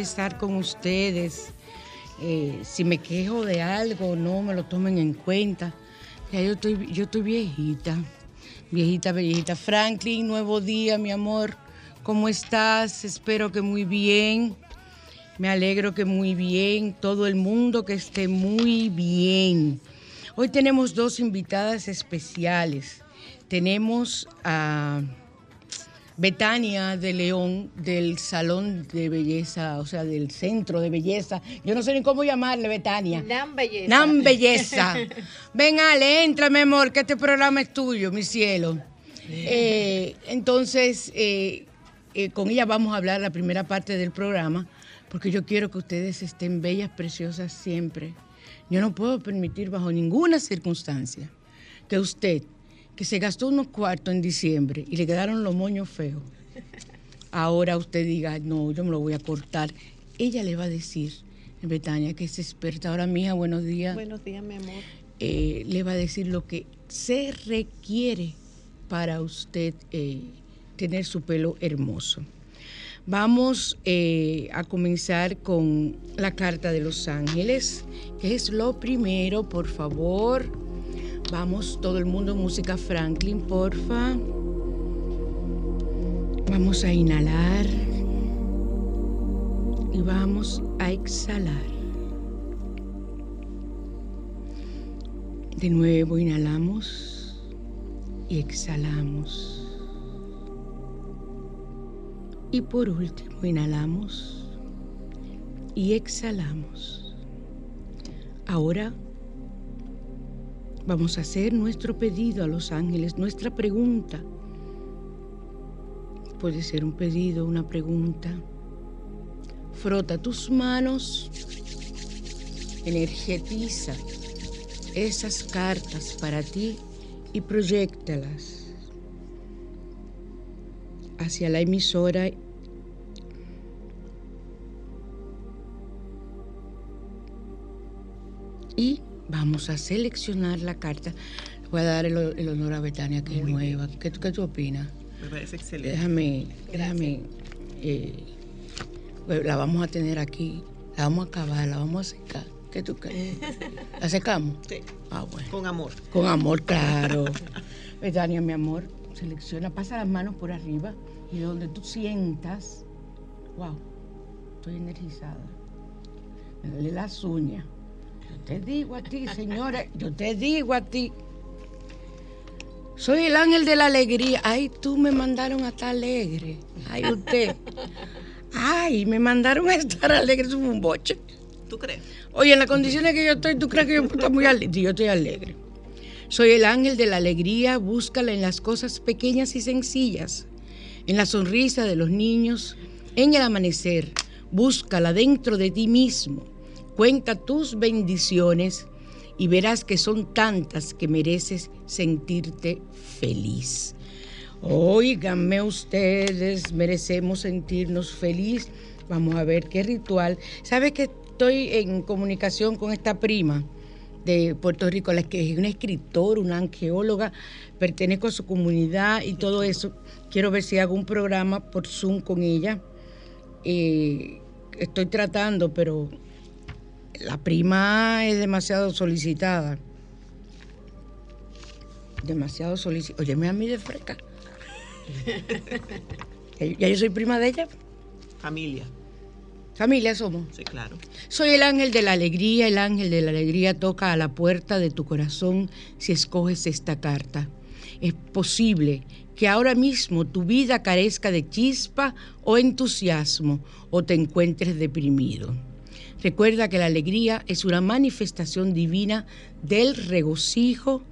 Estar con ustedes. Eh, si me quejo de algo, no me lo tomen en cuenta. Ya yo estoy, yo estoy viejita, viejita, viejita. Franklin, nuevo día, mi amor. ¿Cómo estás? Espero que muy bien. Me alegro que muy bien. Todo el mundo que esté muy bien. Hoy tenemos dos invitadas especiales. Tenemos a Betania de León del Salón de Belleza, o sea, del Centro de Belleza. Yo no sé ni cómo llamarle, Betania. Nan Belleza. Nan Belleza. Ven, Ale, entra, mi amor, que este programa es tuyo, mi cielo. Eh, entonces, eh, eh, con ella vamos a hablar la primera parte del programa, porque yo quiero que ustedes estén bellas, preciosas siempre. Yo no puedo permitir bajo ninguna circunstancia que usted, que se gastó unos cuartos en diciembre y le quedaron los moños feos, ahora usted diga, no, yo me lo voy a cortar. Ella le va a decir, Betania, que es experta. Ahora, mija, buenos días. Buenos días, mi amor. Eh, le va a decir lo que se requiere para usted eh, tener su pelo hermoso. Vamos eh, a comenzar con la carta de los ángeles, que es lo primero, por favor. Vamos, todo el mundo, música Franklin, porfa. Vamos a inhalar y vamos a exhalar. De nuevo inhalamos y exhalamos. Y por último, inhalamos y exhalamos. Ahora vamos a hacer nuestro pedido a los ángeles, nuestra pregunta. Puede ser un pedido, una pregunta. Frota tus manos, energetiza esas cartas para ti y proyectalas hacia la emisora vamos a seleccionar la carta. Voy a dar el, el honor a Betania, que es nueva. ¿Qué, tú- qué tú opinas? Me parece excelente. Déjame, déjame. eh, bueno, la vamos a tener aquí, la vamos a acabar, la vamos a secar. ¿Qué tú crees? ¿La secamos? Sí, Ah, bueno. con amor. Con amor, claro. Betania, mi amor, selecciona, pasa las manos por arriba y de donde tú sientas, wow, estoy energizada. Duele las uñas. Yo te digo a ti, señores, yo te digo a ti. Soy el ángel de la alegría. Ay, tú me mandaron a estar alegre. Ay, usted. Ay, me mandaron a estar alegre. Eso fue un boche. ¿Tú crees? Oye, en las condiciones que yo estoy, ¿tú crees que yo estoy muy alegre? Yo estoy alegre. Soy el ángel de la alegría, búscala en las cosas pequeñas y sencillas, en la sonrisa de los niños, en el amanecer, búscala dentro de ti mismo, cuenta tus bendiciones y verás que son tantas que mereces sentirte feliz. Óiganme ustedes, merecemos sentirnos feliz. Vamos a ver qué ritual. ¿Sabe que estoy en comunicación con esta prima de Puerto Rico, la que es una escritora, una arqueóloga, pertenezco a su comunidad y todo eso? Quiero ver si hago un programa por Zoom con ella. Eh, estoy tratando, pero la prima es demasiado solicitada. Demasiado solicitada. Óyeme a mí de fresca. ya yo soy prima de ella. Familia. Familia somos. Sí, claro. Soy el ángel de la alegría, el ángel de la alegría toca a la puerta de tu corazón si escoges esta carta. Es posible que ahora mismo tu vida carezca de chispa o entusiasmo o te encuentres deprimido. Recuerda que la alegría es una manifestación divina del regocijo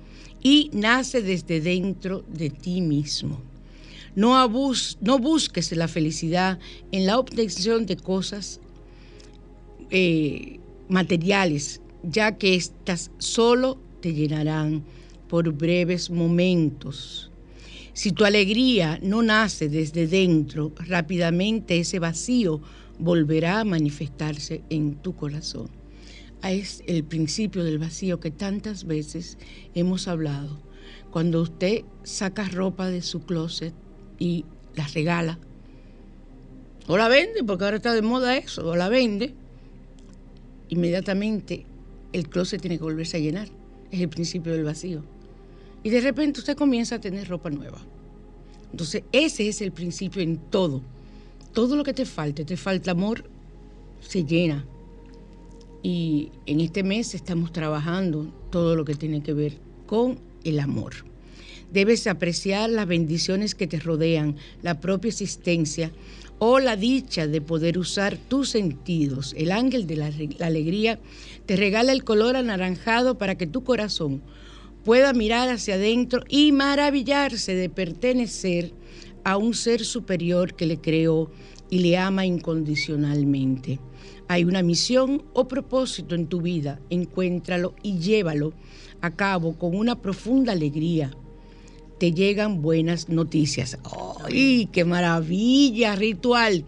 y nace desde dentro de ti mismo. No, abus- no busques la felicidad en la obtención de cosas eh, materiales, ya que éstas solo te llenarán por breves momentos. Si tu alegría no nace desde dentro, rápidamente ese vacío volverá a manifestarse en tu corazón. Es el principio del vacío que tantas veces hemos hablado. Cuando usted saca ropa de su closet y la regala, o la vende, porque ahora está de moda eso, o la vende, inmediatamente el closet tiene que volverse a llenar. Es el principio del vacío. Y de repente usted comienza a tener ropa nueva. Entonces, ese es el principio en todo. Todo lo que te falte, te falta amor, se llena. Y en este mes estamos trabajando todo lo que tiene que ver con el amor. Debes apreciar las bendiciones que te rodean, la propia existencia o la dicha de poder usar tus sentidos. El ángel de la, alegría te regala el color anaranjado para que tu corazón pueda mirar hacia adentro y maravillarse de pertenecer a un ser superior que le creó y le ama incondicionalmente. Hay una misión o propósito en tu vida, encuéntralo y llévalo a cabo con una profunda alegría. Te llegan buenas noticias. ¡Ay, qué maravilla! Ritual.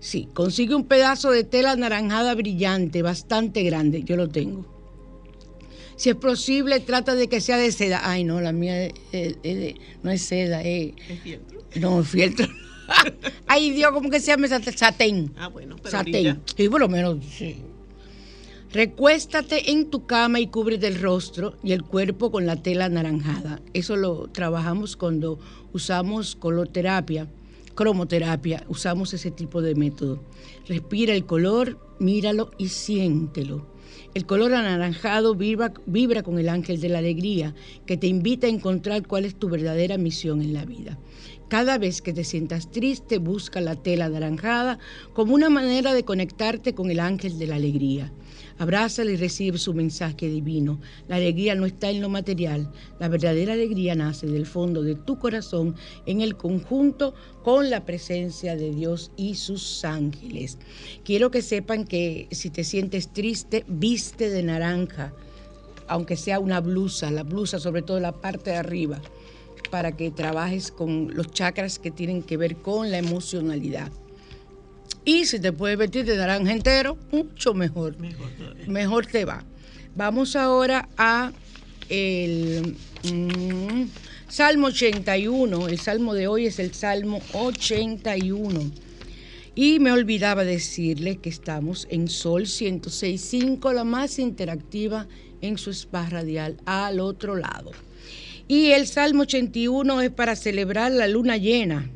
Sí, consigue un pedazo de tela anaranjada brillante, bastante grande. Yo lo tengo. Si es posible, trata de que sea de seda. Ay, no, la mía es- es- es de- no es seda, es. Es fieltro. No, es fieltro. Ay, Dios, ¿cómo que se llama satén? Ah, bueno, pero Satén. brilla. Sí, por lo menos, sí. Recuéstate en tu cama y cúbrete el rostro y el cuerpo con la tela anaranjada. Eso lo trabajamos cuando usamos coloterapia, cromoterapia, usamos ese tipo de método. Respira el color, míralo y siéntelo. El color anaranjado vibra, con el ángel de la alegría que te invita a encontrar cuál es tu verdadera misión en la vida. Cada vez que te sientas triste, busca la tela anaranjada como una manera de conectarte con el ángel de la alegría. Abrázala y recibe su mensaje divino. La alegría no está en lo material. La verdadera alegría nace del fondo de tu corazón en el conjunto con la presencia de Dios y sus ángeles. Quiero que sepan que si te sientes triste, viste de naranja, aunque sea una blusa, la blusa sobre todo la parte de arriba, para que trabajes con los chakras que tienen que ver con la emocionalidad. Y si te puedes vestir de naranja entero, mucho mejor. Mejor todavía. Mejor te va. Vamos ahora a el mm, Salmo 81. El salmo de hoy es el Salmo 81. Y me olvidaba decirle que estamos en Sol 106.5, la más interactiva en su spa radial al otro lado. Y el Salmo 81 es para celebrar la luna llena.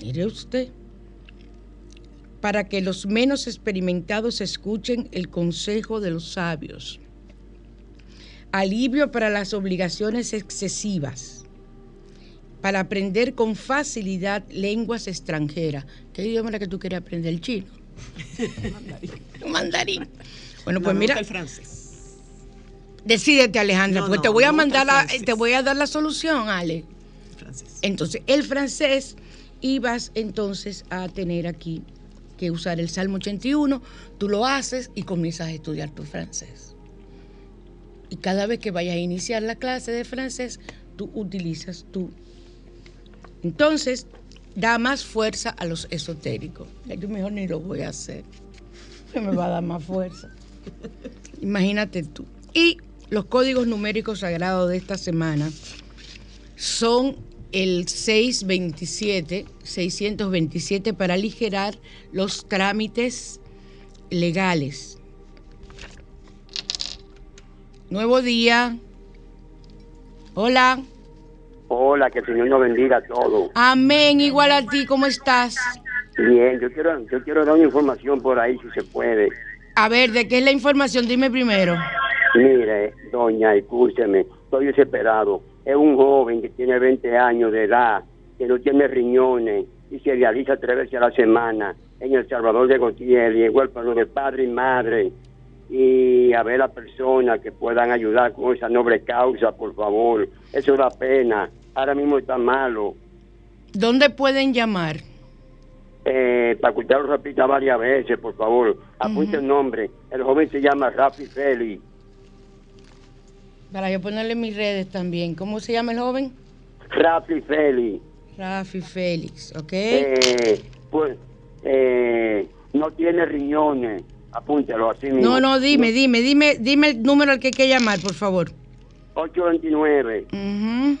Mire usted para que los menos experimentados escuchen el consejo de los sabios. Alivio para las obligaciones excesivas. Para aprender con facilidad lenguas extranjeras. ¿Qué idioma era que tú querías aprender? ¿El chino? Mandarín. Bueno, No, pues mira, el francés. decídete Alejandra, No, porque no, te voy a mandar la, francés. te voy a dar la solución, Ale. francés. Entonces, el francés, y vas entonces a tener aquí usar el Salmo 81, tú lo haces y comienzas a estudiar tu francés. Y cada vez que vayas a iniciar la clase de francés, tú utilizas tu. Entonces, da más fuerza a los esotéricos. Yo mejor ni lo voy a hacer. Me va a dar más fuerza. Imagínate tú. Y los códigos numéricos sagrados de esta semana son el 627, 627 para aligerar los trámites legales. Nuevo día. Hola. Hola, que el Señor nos bendiga a todos. Amén. Igual a ti, ¿cómo estás? Bien, yo quiero, yo quiero dar una información por ahí, si se puede. A ver, ¿de qué es la información? Dime primero. Mire, doña, escúcheme, estoy desesperado. Es un joven que tiene 20 años de edad, que no tiene riñones y se realiza tres veces a la semana en El Salvador de Gutiérrez, y en huérfano de padre y madre. Y a ver a personas que puedan ayudar con esa noble causa, por favor. Eso da pena. Ahora mismo está malo. ¿Dónde pueden llamar? Eh, para que usted lo repita varias veces, por favor. Apunte el nombre. El joven se llama Rafi Félix. Para yo ponerle mis redes también. ¿Cómo se llama el joven? Rafi Félix. Rafi Félix, ¿ok? Eh, pues, eh, no tiene riñones. Apúntelo así mismo. No, no, dime, dime, dime, dime el número al que hay que llamar, por favor. 829 Ujú,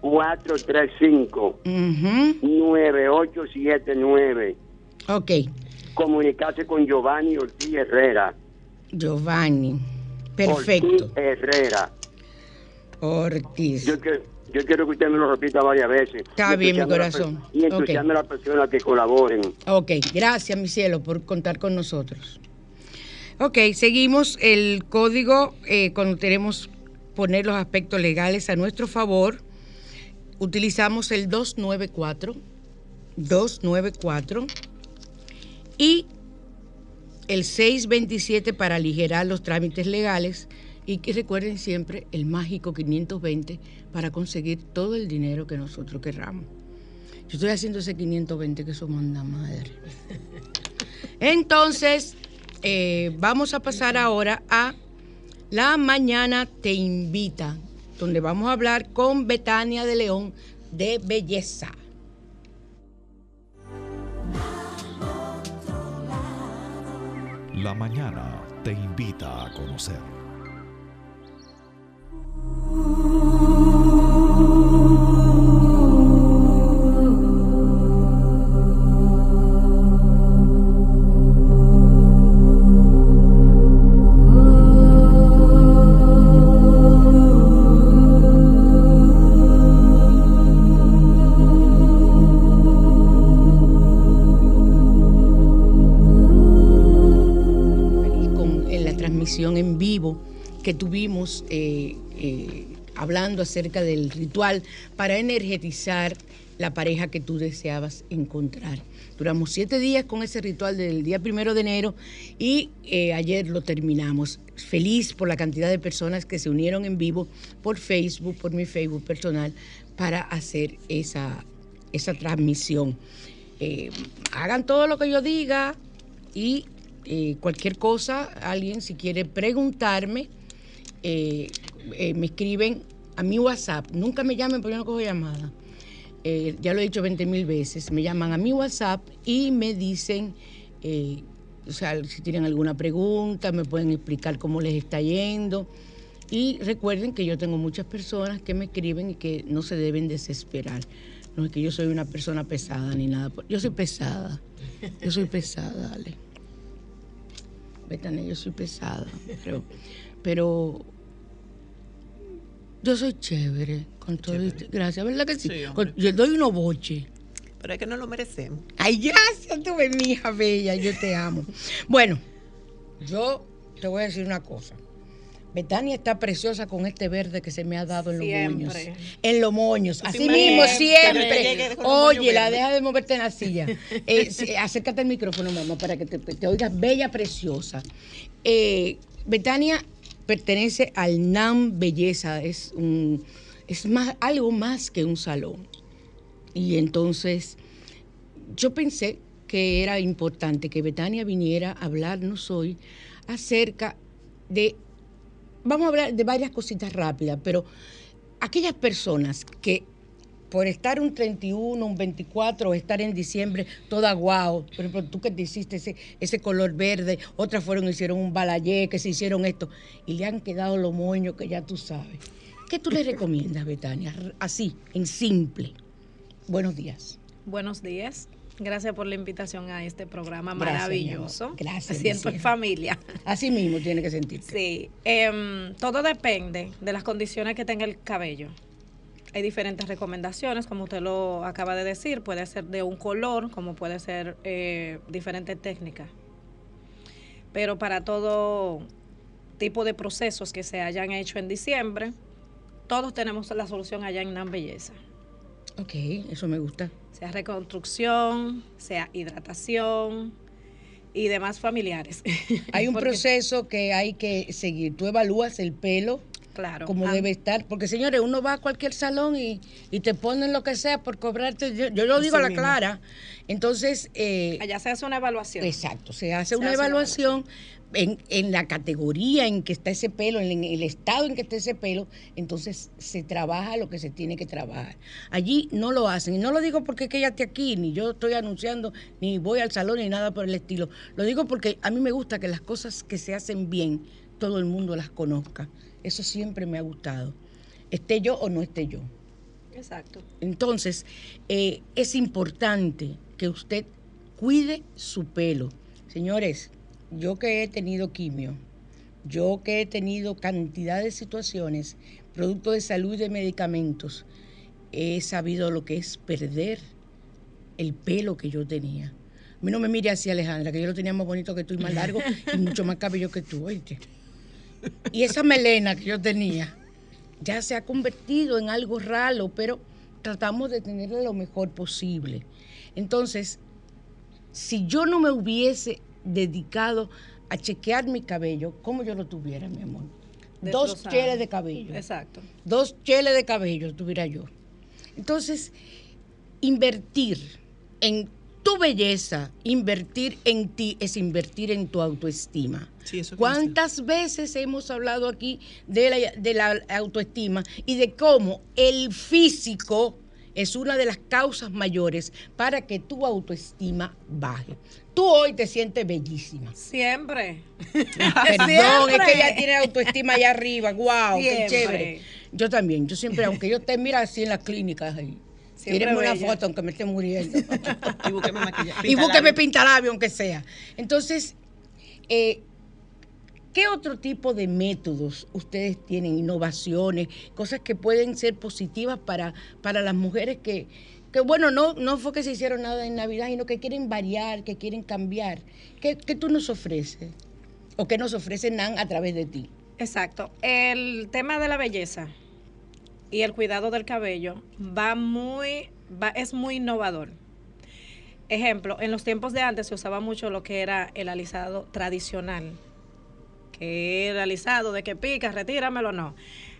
435 ujú. 9879. Ok, Comunicarse con Giovanni Ortiz Herrera. Giovanni. Perfecto. Ortiz Herrera. Ortiz. Yo, que- yo quiero que usted me lo repita varias veces. Está Y bien, mi la corazón. Y entusiasme a las personas que colaboren. Ok, gracias, mi cielo, por contar con nosotros. Ok, seguimos el código eh, cuando queremos poner los aspectos legales a nuestro favor. Utilizamos el 294, 294 y el 627 para aligerar los trámites legales y que recuerden siempre el mágico 520 para conseguir todo el dinero que nosotros querramos. Yo estoy haciendo ese 520 que eso manda madre. Entonces, eh, vamos a pasar ahora a La Mañana Te Invita, donde vamos a hablar con Betania de León de belleza. La mañana te invita a conocer. Con la transmisión en vivo que tuvimos eh, eh, hablando acerca del ritual para energetizar la pareja que tú deseabas encontrar. Duramos siete días con ese ritual del día primero de enero y eh, ayer lo terminamos. Feliz por la cantidad de personas que se unieron en vivo por Facebook, por mi Facebook personal, para hacer esa, esa transmisión. Eh, hagan todo lo que yo diga y cualquier cosa, alguien si quiere preguntarme, eh, eh, me escriben a mi WhatsApp. Nunca me llamen porque no cojo llamada. Eh, ya lo he dicho 20 mil veces. Me llaman a mi WhatsApp y me dicen, o sea, si tienen alguna pregunta, me pueden explicar cómo les está yendo. Y recuerden que yo tengo muchas personas que me escriben y que no se deben desesperar. No es que yo soy una persona pesada ni nada. Yo soy pesada. Yo soy pesada, dale. Betania, yo soy pesada. Pero, pero yo soy chévere con todo. esto. Gracias, ¿verdad que sí? Sí. Con- yo doy unos boches. Pero es que no lo merecemos. Ay, gracias, tú ves, mi hija bella, yo te amo. Bueno, yo te voy a decir una cosa. Betania está preciosa con este verde que se me ha dado en los Siempre. moños. En los moños. Así mismo, siempre. Oye, la deja de moverte en la silla. Eh, sí, acércate al micrófono, mamá, para que te, te oigas bella, preciosa. Eh, Betania pertenece al NAM Belleza. Es, un, es más, algo más que un salón. Y entonces yo pensé que era importante que Betania viniera a hablarnos hoy acerca de, vamos a hablar de varias cositas rápidas, pero aquellas personas que por estar un 31, un 24 o estar en diciembre toda guau, por ejemplo, tú que te hiciste ese, ese color verde, otras fueron, hicieron un balayé, que se hicieron esto, y le han quedado los moños que ya tú sabes. ¿Qué tú le recomiendas, Betania? Así, en simple. Buenos días. Buenos días. Gracias por la invitación a este programa Gracias, maravilloso. Gracias, siento en familia. Así mismo tiene que sentirse. Sí. Em, todo depende de las condiciones que tenga el cabello. Hay diferentes recomendaciones, como usted lo acaba de decir. Puede ser de un color, como puede ser eh, diferentes técnicas. Pero para todo tipo de procesos que se hayan hecho en diciembre, todos tenemos la solución allá en Nan Belleza. Ok, eso me gusta. sea reconstrucción, sea hidratación y demás familiares. Hay un Porque- proceso que hay que seguir. Tú evalúas el pelo claro, como ah, debe estar. Porque, señores, uno va a cualquier salón y, y te ponen lo que sea por cobrarte. Yo, yo lo digo a la mismo. clara. Entonces, eh, Allá se hace una evaluación. exacto, se hace Se una hace una evaluación en, en la categoría en que está ese pelo, en el estado en que está ese pelo. Entonces, se trabaja lo que se tiene que trabajar. Allí no lo hacen. Y no lo digo porque es que ella esté aquí, ni yo estoy anunciando, ni voy al salón, ni nada por el estilo. Lo digo porque a mí me gusta que las cosas que se hacen bien, todo el mundo las conozca. Eso siempre me ha gustado. Esté yo o no esté yo. Exacto. Entonces, eh, es importante que usted cuide su pelo. Señores, yo que he tenido quimio, yo que he tenido cantidad de situaciones, producto de salud y de medicamentos, he sabido lo que es perder el pelo que yo tenía. A mí no me mire así, Alejandra, que yo lo tenía más bonito que tú y más largo y mucho más cabello que tú, oíste. Y esa melena que yo tenía ya se ha convertido en algo raro, pero tratamos de tenerlo lo mejor posible. Entonces, si yo no me hubiese dedicado a chequear mi cabello, ¿cómo yo lo tuviera, mi amor? Dos cheles de cabello. Exacto. Dos cheles de cabello tuviera yo. Entonces, invertir en tu belleza, invertir en ti es invertir en tu autoestima. Sí, eso ¿Cuántas veces hemos hablado aquí de la, de la autoestima y de cómo el físico es una de las causas mayores para que tu autoestima baje? Tú hoy te sientes bellísima. Siempre. Perdón, es que ella tiene autoestima allá arriba. ¡Wow! ¡Qué chévere! Yo también, yo siempre, aunque yo esté, mira, así en las clínicas ahí. Siempre Tírenme una bella. foto aunque me esté muriendo. Y búsqueme maquillaje. y búsqueme pintalabio, aunque sea. Entonces, eh, ¿qué otro tipo de métodos ustedes tienen? Innovaciones, cosas que pueden ser positivas para, para las mujeres que, que, bueno, no, no fue que se hicieron nada en Navidad, sino que quieren variar, que quieren cambiar. ¿Qué, qué tú nos ofreces? ¿O qué nos ofrece NAN a través de ti? Exacto. El tema de la belleza y el cuidado del cabello va muy va- es muy innovador. Ejemplo, en los tiempos de antes se usaba mucho lo que era el alisado tradicional, que era alisado de que pica, retíramelo, no.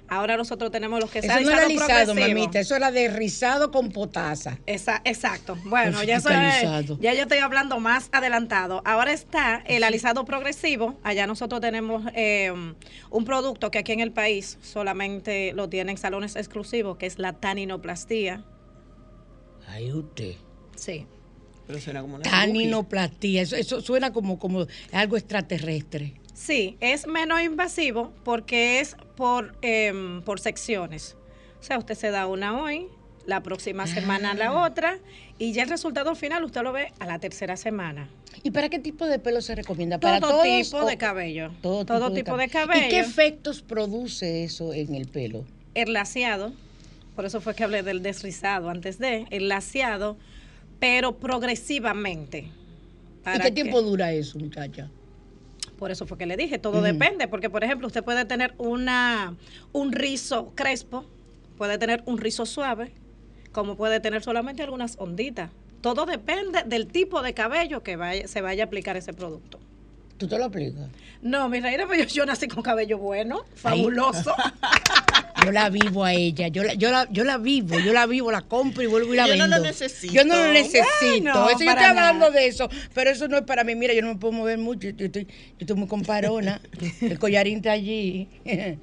Ahora nosotros tenemos los que se Eso no era progresivo. mamita, eso era de rizado con potasa. Esa- exacto. Bueno, Uf, ya eso es- ya yo estoy hablando más adelantado. Ahora está el alisado progresivo. Allá nosotros tenemos eh, un producto que aquí en el país solamente lo tienen salones exclusivos, que es la taninoplastia. Ay, usted. Sí. Pero suena como una Taninoplastia, eso, eso suena como, como algo extraterrestre. Sí, es menos invasivo porque es por, em, por secciones. O sea, usted se da una hoy, la próxima semana la Ah. otra, y ya el resultado final usted lo ve a la tercera semana. ¿Y para qué tipo de pelo se recomienda? ¿Para Todo todos tipo de cabello. Todo, Todo tipo de cabello. ¿Y qué efectos produce eso en el pelo? el laciado, por eso fue que hablé del desrizado antes de, el laciado, pero progresivamente. ¿Y qué que- tiempo dura eso, muchacha? Por eso fue que le dije, todo depende, porque por ejemplo usted puede tener una un rizo crespo, puede tener un rizo suave, como puede tener solamente algunas onditas. Todo depende del tipo de cabello que vaya, se vaya a aplicar ese producto. ¿Tú te lo aplicas? No, mi reina, pues yo, yo nací con cabello bueno, fabuloso. Yo la vivo a ella, yo la, yo la, yo la vivo, yo la vivo, la compro y vuelvo y la Yo no vendo. lo necesito. Yo no lo necesito. Bueno, eso yo estoy hablando nada. de eso, pero eso no es para mí. Mira, yo no me puedo mover mucho, yo estoy, yo estoy muy comparona. El collarín está allí.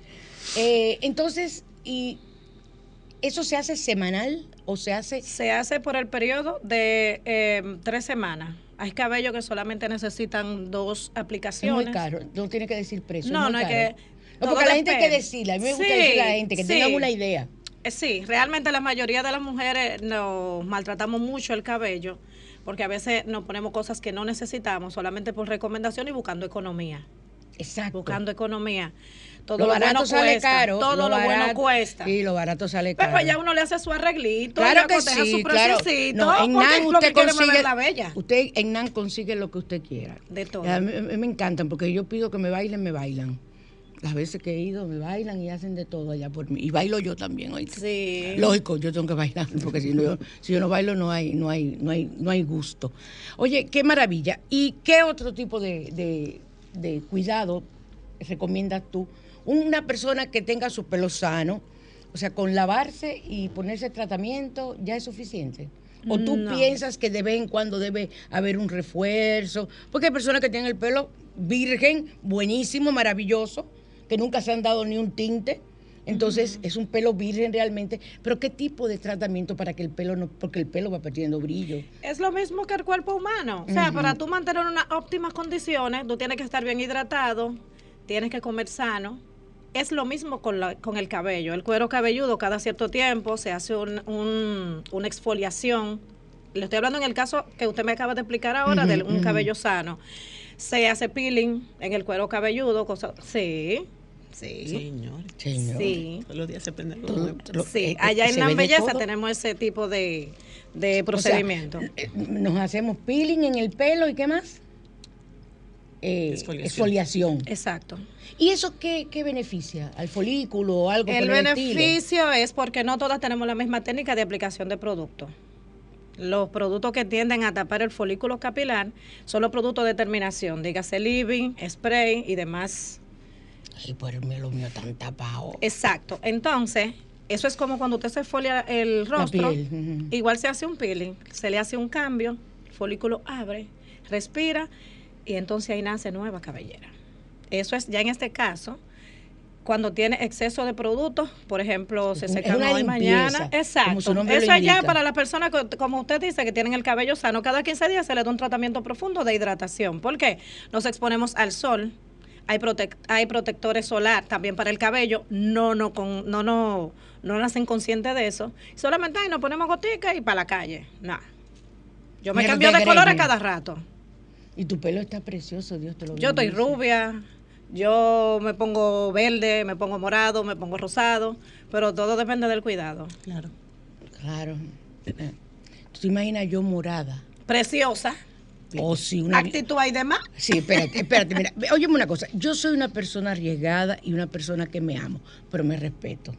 Eh, entonces, ¿y eso se hace semanal o se hace Se hace por el periodo de eh, tres semanas. Hay cabellos que solamente necesitan dos es aplicaciones. muy caro? No tiene que decir precio. No, es no hay que- No, porque a la gente hay que decirle. A mí me gusta Sí, decirle a la gente que sí. tengan una idea. Eh, Sí, realmente la mayoría de las mujeres nos maltratamos mucho el cabello porque a veces nos ponemos cosas que no necesitamos solamente por recomendación y buscando economía. Exacto. Buscando economía. Todo lo lo, barato bueno sale cuesta. caro. todo lo, bueno barato- cuesta. Sí, lo barato sale Pero caro. ya uno le hace su arreglito, Claro que sí, su claro. No, en NAN usted consigue, la bella. usted en NAN consigue lo que usted quiera. De todo. A mí, me encantan porque yo pido que me bailen, me bailan. Las veces que he ido me bailan y hacen de todo allá por mí. Y bailo yo también, ¿oíste? Sí. Lógico, yo tengo que bailar porque si, no, si yo no bailo no hay, no hay, no hay, no hay gusto. Oye, qué maravilla. ¿Y qué otro tipo de, de- de cuidado recomiendas tú? Una persona que tenga su pelo sano, o sea, con lavarse y ponerse tratamiento ya es suficiente. ¿O tú No. piensas que de vez en cuando debe haber un refuerzo? Porque hay personas que tienen el pelo virgen, buenísimo, maravilloso, que nunca se han dado ni un tinte. Entonces es un pelo virgen realmente. Pero ¿qué tipo de tratamiento para que el pelo no, porque el pelo va perdiendo brillo? Es lo mismo que el cuerpo humano. O sea, para tú mantener unas óptimas condiciones, tú tienes que estar bien hidratado, tienes que comer sano. Es lo mismo con, la- con el cabello. El cuero cabelludo cada cierto tiempo se hace un- un- una exfoliación. Le estoy hablando en el caso que usted me acaba de explicar ahora de un cabello sano. Se hace peeling en el cuero cabelludo, cosa, sí, sí, Señor. Señor. sí. Todos los días se prende algo nuevo. Sí, allá en la belleza todo. tenemos ese tipo de, de O sea, procedimiento. eh, nos hacemos peeling en el pelo y qué más? Eh, Exfoliación. exfoliación. Exacto. ¿Y eso qué, qué beneficia? ¿Al folículo o algo El beneficio es porque no todas tenemos la misma técnica de aplicación de producto. Los productos que tienden a tapar el folículo capilar son los productos de terminación, dígase living, spray y demás. Ay, pues el mío, lo mío tan tapado. Exacto. Entonces, eso es como cuando usted se folia el rostro, igual se hace un peeling, se le hace un cambio, el folículo abre, respira y entonces ahí nace nueva cabellera. Eso es ya en este caso cuando tiene exceso de productos, por ejemplo, se secan hoy limpieza, mañana. Exacto. Eso es ya para las personas, que, como usted dice, que tienen el cabello sano. Cada 15 días se le da un tratamiento profundo de hidratación. ¿Por qué? Nos exponemos al sol. Hay, protec- hay protectores solar también para el cabello. No, no, con, no, no, no nacen conscientes de eso. Solamente ay, nos ponemos goticas y para la calle. No. Yo me cambio de de color a cada rato. Y tu pelo está precioso, Dios te lo Yo estoy rubia, yo me pongo verde, me pongo morado, me pongo rosado, pero todo depende del cuidado. Claro. Claro. ¿Tú te imaginas yo morada? Preciosa, O si una... actitud y demás. Sí, espérate, espérate, mira, óyeme una cosa, yo soy una persona arriesgada y una persona que me amo, pero me respeto.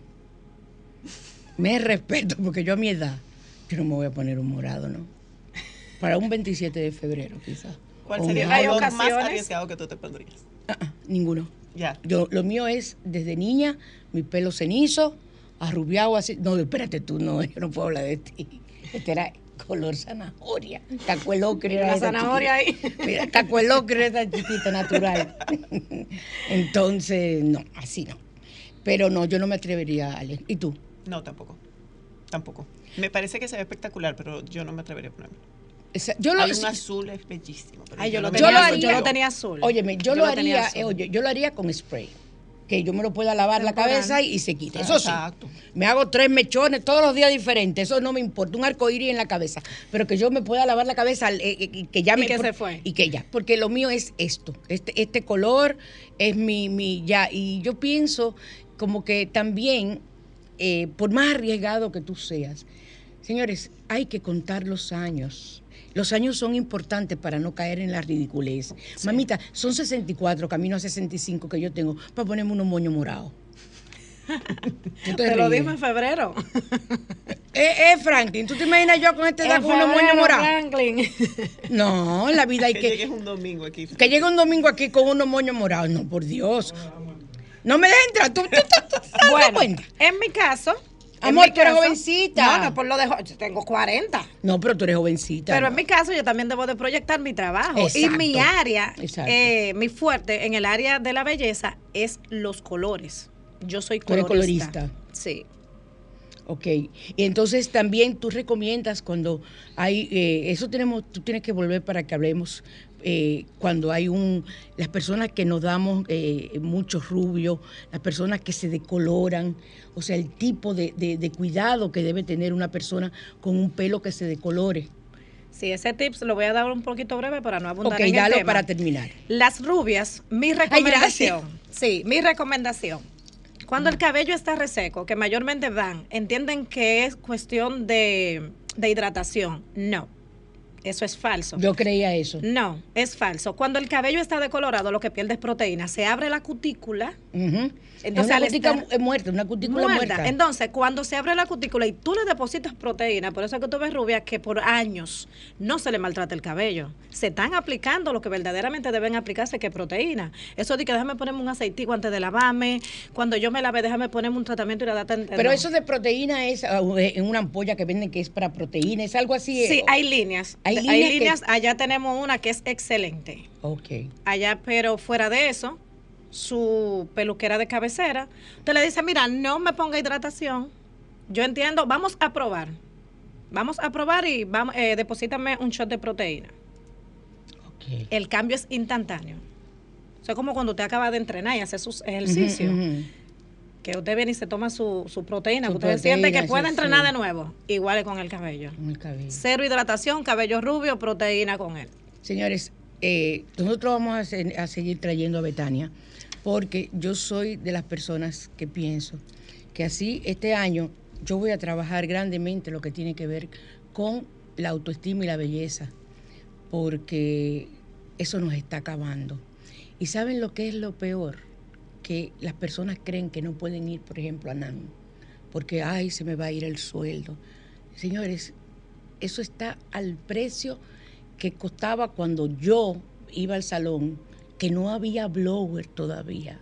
Me respeto porque yo a mi edad, Yo no me voy a poner un morado, ¿no? Para un 27 de febrero, quizás. ¿Cuál sería el más arriesgado que tú te pondrías? Ah, ah, ninguno. Ya. Yo, lo mío es desde niña, mi pelo cenizo, arrubiado así. No, espérate tú, no, yo no puedo hablar de ti. Este era color zanahoria. Taco el ocre era La zanahoria chiquita. ahí. Mira, taco el ocre era chiquita, natural. Entonces, no, así no. Pero no, yo no me atrevería, Ale. ¿Y tú? No, tampoco. Tampoco. Me parece que se ve espectacular, pero yo no me atrevería a ponerme. Esa- yo lo, Hay un azul es bellísimo. Ay, yo lo no yo lo tenía, yo lo tenía azul. Óyeme, yo, Yo lo lo tenía haría, eh, oye, yo lo haría con spray. Que yo me lo pueda lavar la cabeza y se quite. Ah, Eso sí. exacto. Me hago tres mechones todos los días diferentes. Eso no me importa. Un arcoíris en la cabeza. Pero que yo me pueda lavar la cabeza eh, eh, y que ya Y me. que por- se fue. Y que ya. Porque lo mío es esto. Este, este color es mi, mi. Ya. Y yo pienso como que también, eh, por más arriesgado que tú seas, señores, hay que contar los años. Los años son importantes para no caer en la ridiculez. Mamita, son 64, camino a 65 que yo tengo para ponerme unos moños morados. Tú Te lo dije en febrero. Eh, eh, Franklin, ¿tú te imaginas yo con este edad con unos moños morados? Franklin. No, en la vida hay Que que... llegues un domingo aquí. Que llegue un domingo aquí con unos moños morados. No, por Dios. No me dejes entrar. ¿Tú, tú, tú, tú te das Bueno, en mi caso. Amor, tú eres jovencita. No, no, por lo de. yo tengo 40. No, pero tú eres jovencita. Pero ¿no? en mi caso yo también debo de proyectar mi trabajo. Y Exacto. mi área, eh, mi fuerte en el área de la belleza es los colores. Yo soy Tú eres colorista. colorista. Sí. Ok. Y entonces también tú recomiendas cuando hay, eh, eso tenemos, tú tienes que volver para que hablemos eh, cuando hay un, las personas que nos damos eh, mucho rubio, las personas que se decoloran, o sea, el tipo de, de- de cuidado que debe tener una persona con un pelo que se decolore. Sí, ese tips lo voy a dar un poquito breve para no abundar Ok, en el dalo tema. para terminar. Las rubias, mi recomendación. sí, mi recomendación. Cuando el cabello está reseco, que mayormente van, entienden que es cuestión de, de hidratación. No, eso es falso. Yo creía eso. No, es falso. Cuando el cabello está decolorado, lo que pierde es proteína. Se abre la cutícula. Entonces, es una cutícula estar- muerta, una cutícula muerta. muerta. Entonces, cuando se abre la cutícula y tú le depositas proteína, por eso es que tú ves rubia que por años no se le maltrata el cabello. Se están aplicando lo que verdaderamente deben aplicarse, que es proteína. Eso de que déjame ponerme un aceitico antes de lavarme, cuando yo me lave, déjame ponerme un tratamiento hidratante. Pero No. eso de proteína es ah, en una ampolla que venden que es para proteína, es algo así. Sí, eh, hay líneas. Hay Hay, líneas. Allá tenemos una que es excelente. Ok. allá, pero fuera de eso, su peluquera de cabecera, usted le dice, mira, no me ponga hidratación. Yo entiendo, vamos a probar. Vamos a probar y vamos, eh, deposítame un shot de proteína. ok. El cambio es instantáneo. Eso es como cuando usted acaba de entrenar y hace sus ejercicios. Que usted viene y se toma su, su proteína, Su que usted siente proteína, que puede entrenar sí. de nuevo. Igual es con el cabello. Con el cabello. Cero hidratación, cabello rubio, proteína con él. Señores, eh, nosotros vamos a, se- a seguir trayendo a Betania porque yo soy de las personas que pienso que así este año yo voy a trabajar grandemente lo que tiene que ver con la autoestima y la belleza, porque eso nos está acabando. ¿Y saben lo que es lo peor? Que las personas creen que no pueden ir, por ejemplo, a NAN, porque, ay, se me va a ir el sueldo. Señores, eso está al precio que costaba cuando yo iba al salón, que no había blower todavía.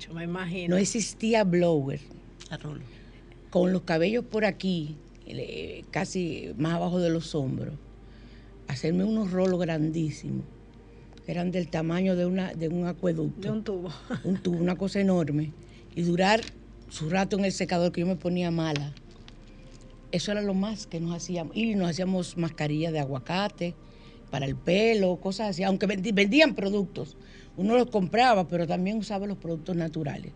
Yo me imagino. No existía blower. Con los cabellos por aquí, casi más abajo de los hombros, hacerme unos rolos grandísimos, eran del tamaño de, una, de un acueducto. de un tubo. un tubo, una cosa enorme, y durar su rato en el secador que yo me ponía mala. Eso era lo más que nos hacíamos. Y nos hacíamos mascarillas de aguacate para el pelo, cosas así. Aunque vendían productos, uno los compraba, pero también usaba los productos naturales.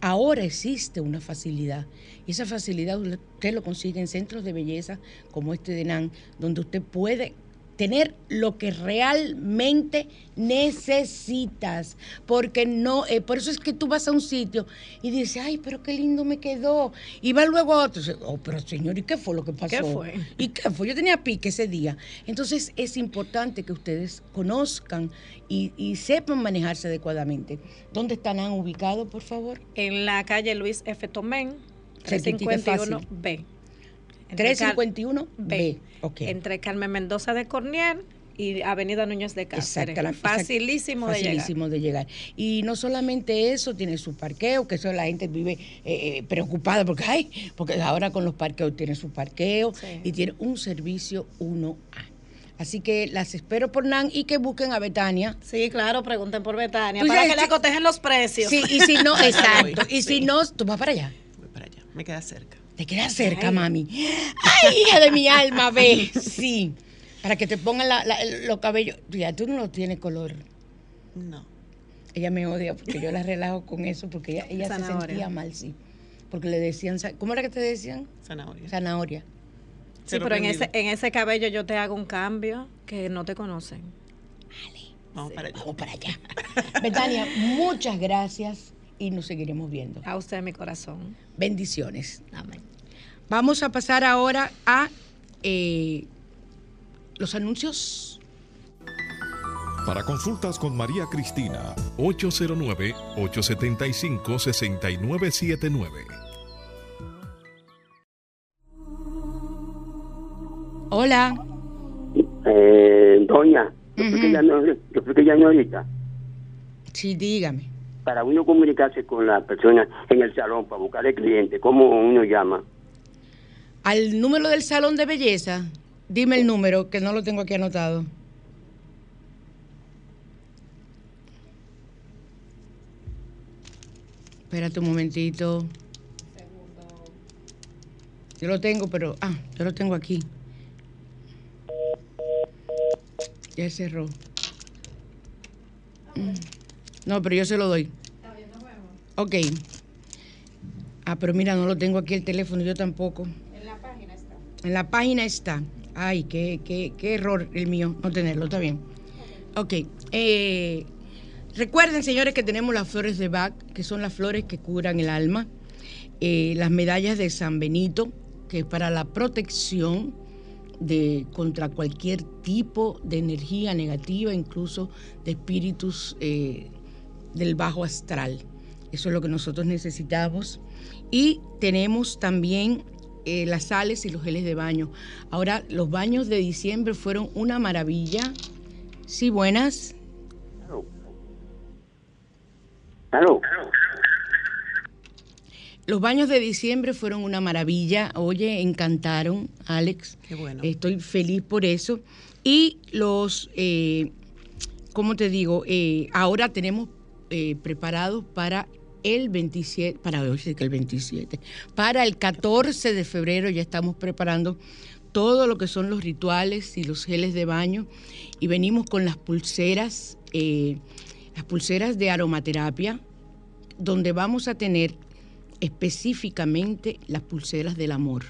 Ahora existe una facilidad y esa facilidad usted lo consigue en centros de belleza como este de NAN, donde usted puede tener lo que realmente necesitas, porque no, eh, por eso es que tú vas a un sitio y dices, ay, pero qué lindo me quedó, y va luego a otro, oh, pero señor, ¿y qué fue lo que pasó? ¿Qué fue? ¿Y qué fue? Yo tenía pique ese día. Entonces es importante que ustedes conozcan y, y sepan manejarse adecuadamente. ¿Dónde están han ubicado, por favor? en la calle Luis F. Tomén, Cerquitica, 351B. Entre Car- 351B. B. Entre Carmen Mendoza de Cornier y Avenida Núñez de Cáceres. Exacto, la- Facilísimo de llegar. facilísimo de llegar. Y no solamente eso, tiene su parqueo, que eso la gente vive eh, eh, preocupada porque, ay, porque ahora con los parqueos tiene su parqueo Sí. y tiene un servicio 1A. Así que las espero por NAN y que busquen a Betania. Sí, claro, pregunten por Betania. Para sabes, que le sí. acotejen los precios. Sí, y si no, exacto. Y si sí. no, tú vas para allá. Voy para allá. Me queda cerca. Te quedas cerca, Ay. mami. Ay, hija de mi alma, ve. Sí. Para que te pongan la- la- los cabellos. Ya tú no tienes color. No. Ella me odia porque yo la relajo con eso, porque ella, ella se sentía mal, sí. Porque le decían, ¿cómo era que te decían? Zanahoria. Zanahoria. Sí, pero en ese, en ese cabello yo te hago un cambio que no te conocen. Vamos para allá. Vamos para allá. Betania, muchas gracias y nos seguiremos viendo. A usted, mi corazón. Bendiciones. Amén. Vamos a pasar ahora a eh, los anuncios. Para consultas con María Cristina, 809-875-6979. Hola. Eh, doña, yo fui que yo fui que llamé ahorita Sí, dígame. Para uno comunicarse con la persona en el salón para buscar el cliente. ¿Cómo uno llama? Al número del salón de belleza, dime el número, que no lo tengo aquí anotado. Espérate un momentito. Yo lo tengo, pero... Ah, yo lo tengo aquí. Ya cerró. Mm. No, pero yo se lo doy. Ok. Ah, pero mira, no lo tengo aquí el teléfono, yo tampoco. En la página está. En la página está. Ay, qué, qué, qué error el mío no tenerlo, está bien. Ok. eh, recuerden, señores, que tenemos las flores de Bach, que son las flores que curan el alma. eh, las medallas de San Benito, que es para la protección de, contra cualquier tipo de energía negativa, incluso de espíritus eh, del bajo astral. Eso es lo que nosotros necesitamos. Y tenemos también eh, las sales y los geles de baño. Ahora, los baños de diciembre fueron una maravilla. Sí, buenas. Los baños de diciembre fueron una maravilla. Oye, encantaron, Alex. Qué bueno. Estoy feliz por eso. Y los, eh, ¿cómo te digo? Eh, ahora tenemos eh, preparados para el 27, para el 27, para el 14 de febrero ya estamos preparando todo lo que son los rituales y los geles de baño y venimos con las pulseras, eh, las pulseras de aromaterapia, donde vamos a tener específicamente las pulseras del amor,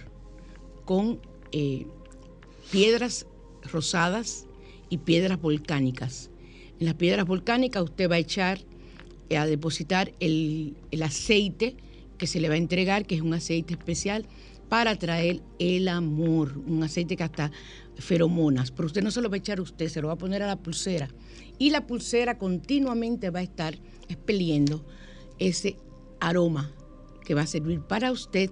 con eh, piedras rosadas y piedras volcánicas. En las piedras volcánicas usted va a echar, a depositar el, el aceite que se le va a entregar, que es un aceite especial para traer el amor, un aceite que hasta feromonas, pero usted no se lo va a echar a usted, se lo va a poner a la pulsera y la pulsera continuamente va a estar expeliendo ese aroma que va a servir para usted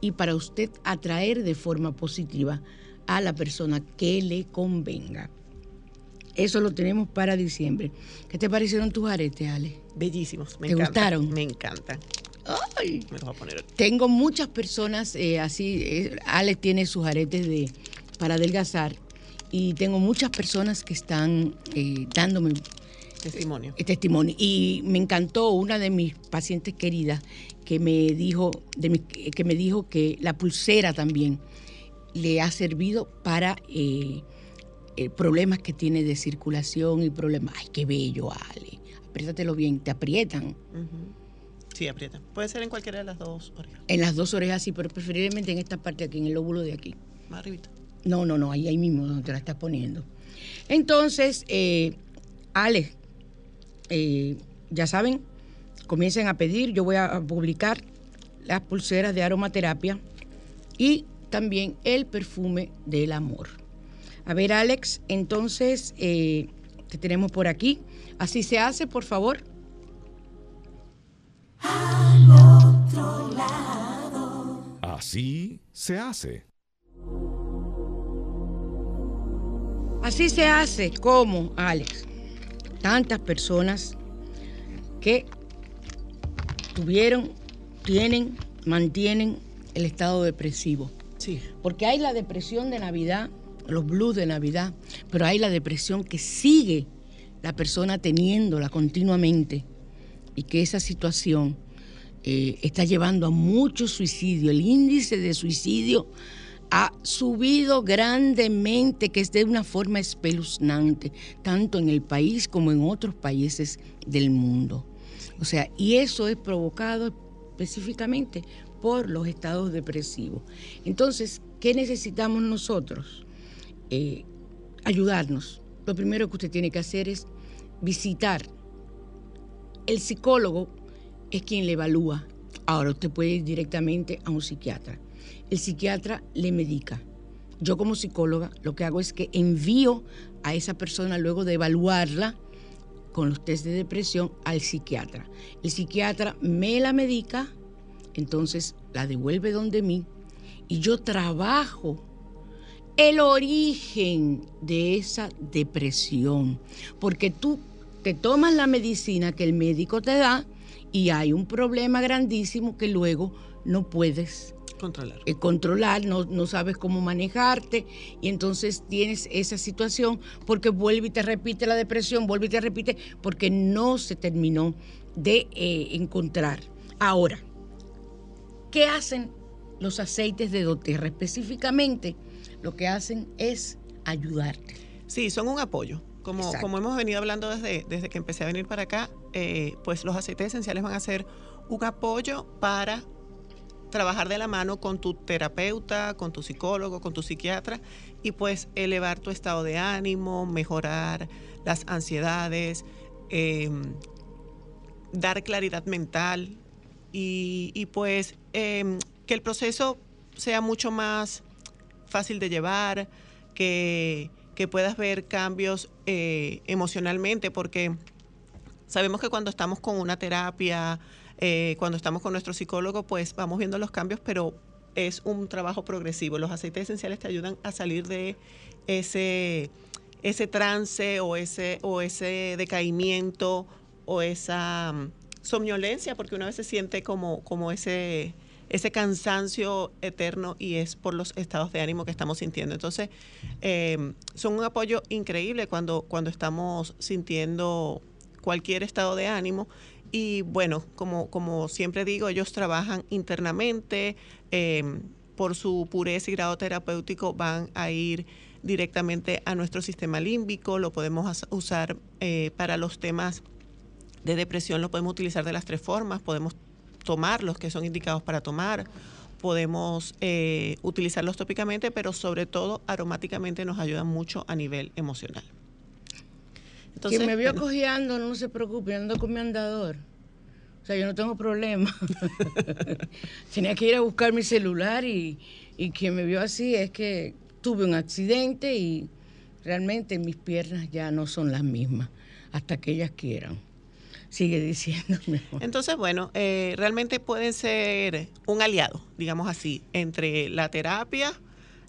y para usted atraer de forma positiva a la persona que le convenga. Eso lo tenemos para diciembre. ¿Qué te parecieron tus aretes, Ale? Bellísimos. Me ¿Te encantan, gustaron? Me encantan. Ay, Me los voy a poner. tengo muchas personas eh, así. eh, Ale tiene sus aretes de, para adelgazar y tengo muchas personas que están eh, dándome Testimonio. el testimonio. Y me encantó una de mis pacientes queridas que me dijo, de mi- que me dijo que la pulsera también le ha servido para eh, eh, problemas que tiene de circulación y problemas. Ay, qué bello, Ale. Apriétatelo bien, te aprietan. Sí, aprieta. Puede ser en cualquiera de las dos orejas. En las dos orejas sí, pero preferiblemente en esta parte aquí, en el lóbulo de aquí. Más arribita. No, no, no, ahí, ahí mismo donde te la estás poniendo. Entonces, eh, Ale, eh, ya saben, comiencen a pedir, yo voy a publicar las pulseras de aromaterapia y también el perfume del amor. A ver, Alex, entonces eh, te tenemos por aquí. Así se hace, por favor. Al otro lado. Así se hace. Así se hace como, Alex, tantas personas que tuvieron, tienen, mantienen el estado depresivo. Sí. Porque hay la depresión de Navidad, los blues de Navidad, pero hay la depresión que sigue la persona teniéndola continuamente y que esa situación eh, está llevando a mucho suicidio. El índice de suicidio ha subido grandemente, que es de una forma espeluznante, tanto en el país como en otros países del mundo. O sea, y eso es provocado específicamente por los estados depresivos. Entonces, ¿qué necesitamos nosotros? Eh, ayudarnos. Lo primero que usted tiene que hacer es visitar. El psicólogo es quien le evalúa. Ahora usted puede ir directamente a un psiquiatra. El psiquiatra le medica. Yo como psicóloga lo que hago es que envío a esa persona luego de evaluarla con los test de depresión al psiquiatra. El psiquiatra me la medica, entonces la devuelve donde mí y yo trabajo el origen de esa depresión, porque tú te tomas la medicina que el médico te da y hay un problema grandísimo que luego no puedes Controlar. eh, controlar, no, no sabes cómo manejarte y entonces tienes esa situación porque vuelve y te repite la depresión, vuelve y te repite porque no se terminó de eh, encontrar. Ahora, ¿qué hacen los aceites de doTERRA? Específicamente, lo que hacen es ayudarte. Sí, son un apoyo. Como, Exacto. como hemos venido hablando desde, desde que empecé a venir para acá, eh, pues los aceites esenciales van a ser un apoyo para trabajar de la mano con tu terapeuta, con tu psicólogo, con tu psiquiatra y pues elevar tu estado de ánimo, mejorar las ansiedades, eh, dar claridad mental y, y, pues eh, que el proceso sea mucho más fácil de llevar, que, que puedas ver cambios eh, emocionalmente, porque sabemos que cuando estamos con una terapia, eh, cuando estamos con nuestro psicólogo, pues vamos viendo los cambios, pero es un trabajo progresivo. Los aceites esenciales te ayudan a salir de ese, ese trance o ese, o ese decaimiento o esa um, somnolencia, porque una vez se siente como, como ese, ese cansancio eterno y es por los estados de ánimo que estamos sintiendo. Entonces, eh, son un apoyo increíble cuando, cuando estamos sintiendo cualquier estado de ánimo. Y bueno, como, como siempre digo, ellos trabajan internamente, eh, por su pureza y grado terapéutico van a ir directamente a nuestro sistema límbico, lo podemos usar eh, para los temas de depresión, lo podemos utilizar de las tres formas, podemos tomar los que son indicados para tomar, podemos eh, utilizarlos tópicamente, pero sobre todo aromáticamente nos ayudan mucho a nivel emocional. Entonces, Quien me vio bueno. cojeando, no se preocupe, ando con mi andador. O sea, yo no tengo problema. Tenía que ir a buscar mi celular y, y quien me vio así es que tuve un accidente y realmente mis piernas ya no son las mismas hasta que ellas quieran. Sigue diciéndome. Entonces, bueno, eh, realmente pueden ser un aliado, digamos así, entre la terapia